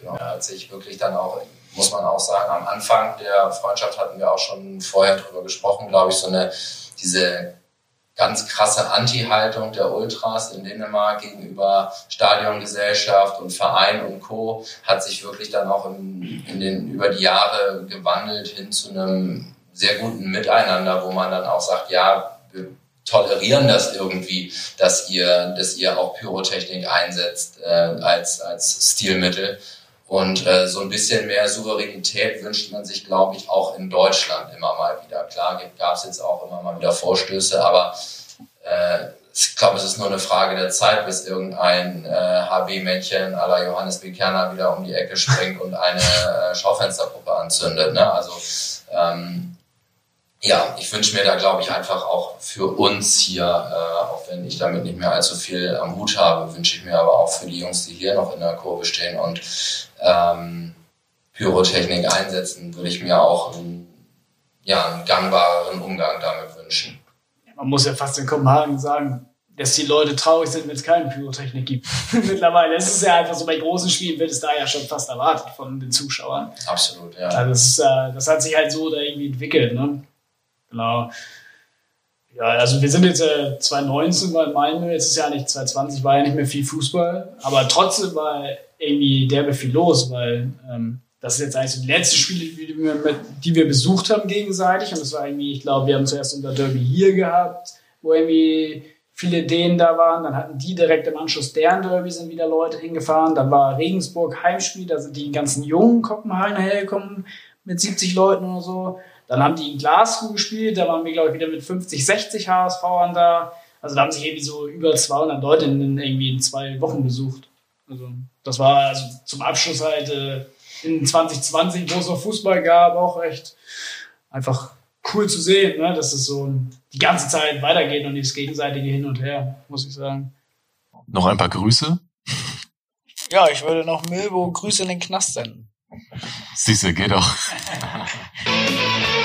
Genau, ja, als ich wirklich dann auch, muss man auch sagen, am Anfang der Freundschaft hatten wir auch schon vorher drüber gesprochen, glaube ich, so eine, diese ganz krasse Anti-Haltung der Ultras in Dänemark gegenüber Stadiongesellschaft und Verein und Co. hat sich wirklich dann auch in, in den, über die Jahre gewandelt hin zu einem sehr guten Miteinander, wo man dann auch sagt, ja, wir tolerieren das irgendwie, dass ihr, dass ihr auch Pyrotechnik einsetzt äh, als, als Stilmittel. Und äh, so ein bisschen mehr Souveränität wünscht man sich, glaube ich, auch in Deutschland immer mal wieder. Klar gab es jetzt auch immer mal wieder Vorstöße, aber äh, ich glaube, es ist nur eine Frage der Zeit, bis irgendein äh, HB-Männchen à la Johannes B. Kerner wieder um die Ecke springt und eine äh, Schaufensterpuppe anzündet. Ne? Also ähm, ja, ich wünsche mir da, glaube ich, einfach auch für uns hier, äh, auch wenn ich damit nicht mehr allzu viel am Hut habe, wünsche ich mir aber auch für die Jungs, die hier noch in der Kurve stehen und ähm, Pyrotechnik einsetzen, würde ich mir auch einen, ja, einen gangbaren Umgang damit wünschen. Man muss ja fast in Kopenhagen sagen, dass die Leute traurig sind, wenn es keine Pyrotechnik gibt. Mittlerweile. Es ist ja einfach so, bei großen Spielen wird es da ja schon fast erwartet von den Zuschauern. Absolut, ja. Also das, äh, das hat sich halt so da irgendwie entwickelt. Ne? Genau. Ja, also wir sind jetzt äh, 2019 bei Malmö, jetzt ist ja nicht 2020, war ja nicht mehr viel Fußball, aber trotzdem war irgendwie derbe viel los, weil ähm, das ist jetzt eigentlich so die letzten Spiele, die wir, die wir besucht haben gegenseitig. Und das war irgendwie, ich glaube, wir haben zuerst unser Derby hier gehabt, wo irgendwie viele Dänen da waren, dann hatten die direkt im Anschluss deren Derby sind wieder Leute hingefahren, dann war Regensburg Heimspiel, da sind die ganzen jungen Kopenhagener hergekommen mit 70 Leuten oder so. Dann haben die in Glasgow gespielt, da waren wir, glaube ich, wieder mit 50, 60 HSVern da. Also da haben sich irgendwie so über 200 Leute in, irgendwie in zwei Wochen besucht. Also das war also zum Abschluss halt äh, in 2020, wo es noch Fußball gab, auch echt einfach cool zu sehen, ne? dass es so die ganze Zeit weitergeht und dieses gegenseitige Hin und Her, muss ich sagen. Noch ein paar Grüße? Ja, ich würde noch Milbo Grüße in den Knast senden. Siehste, geht auch.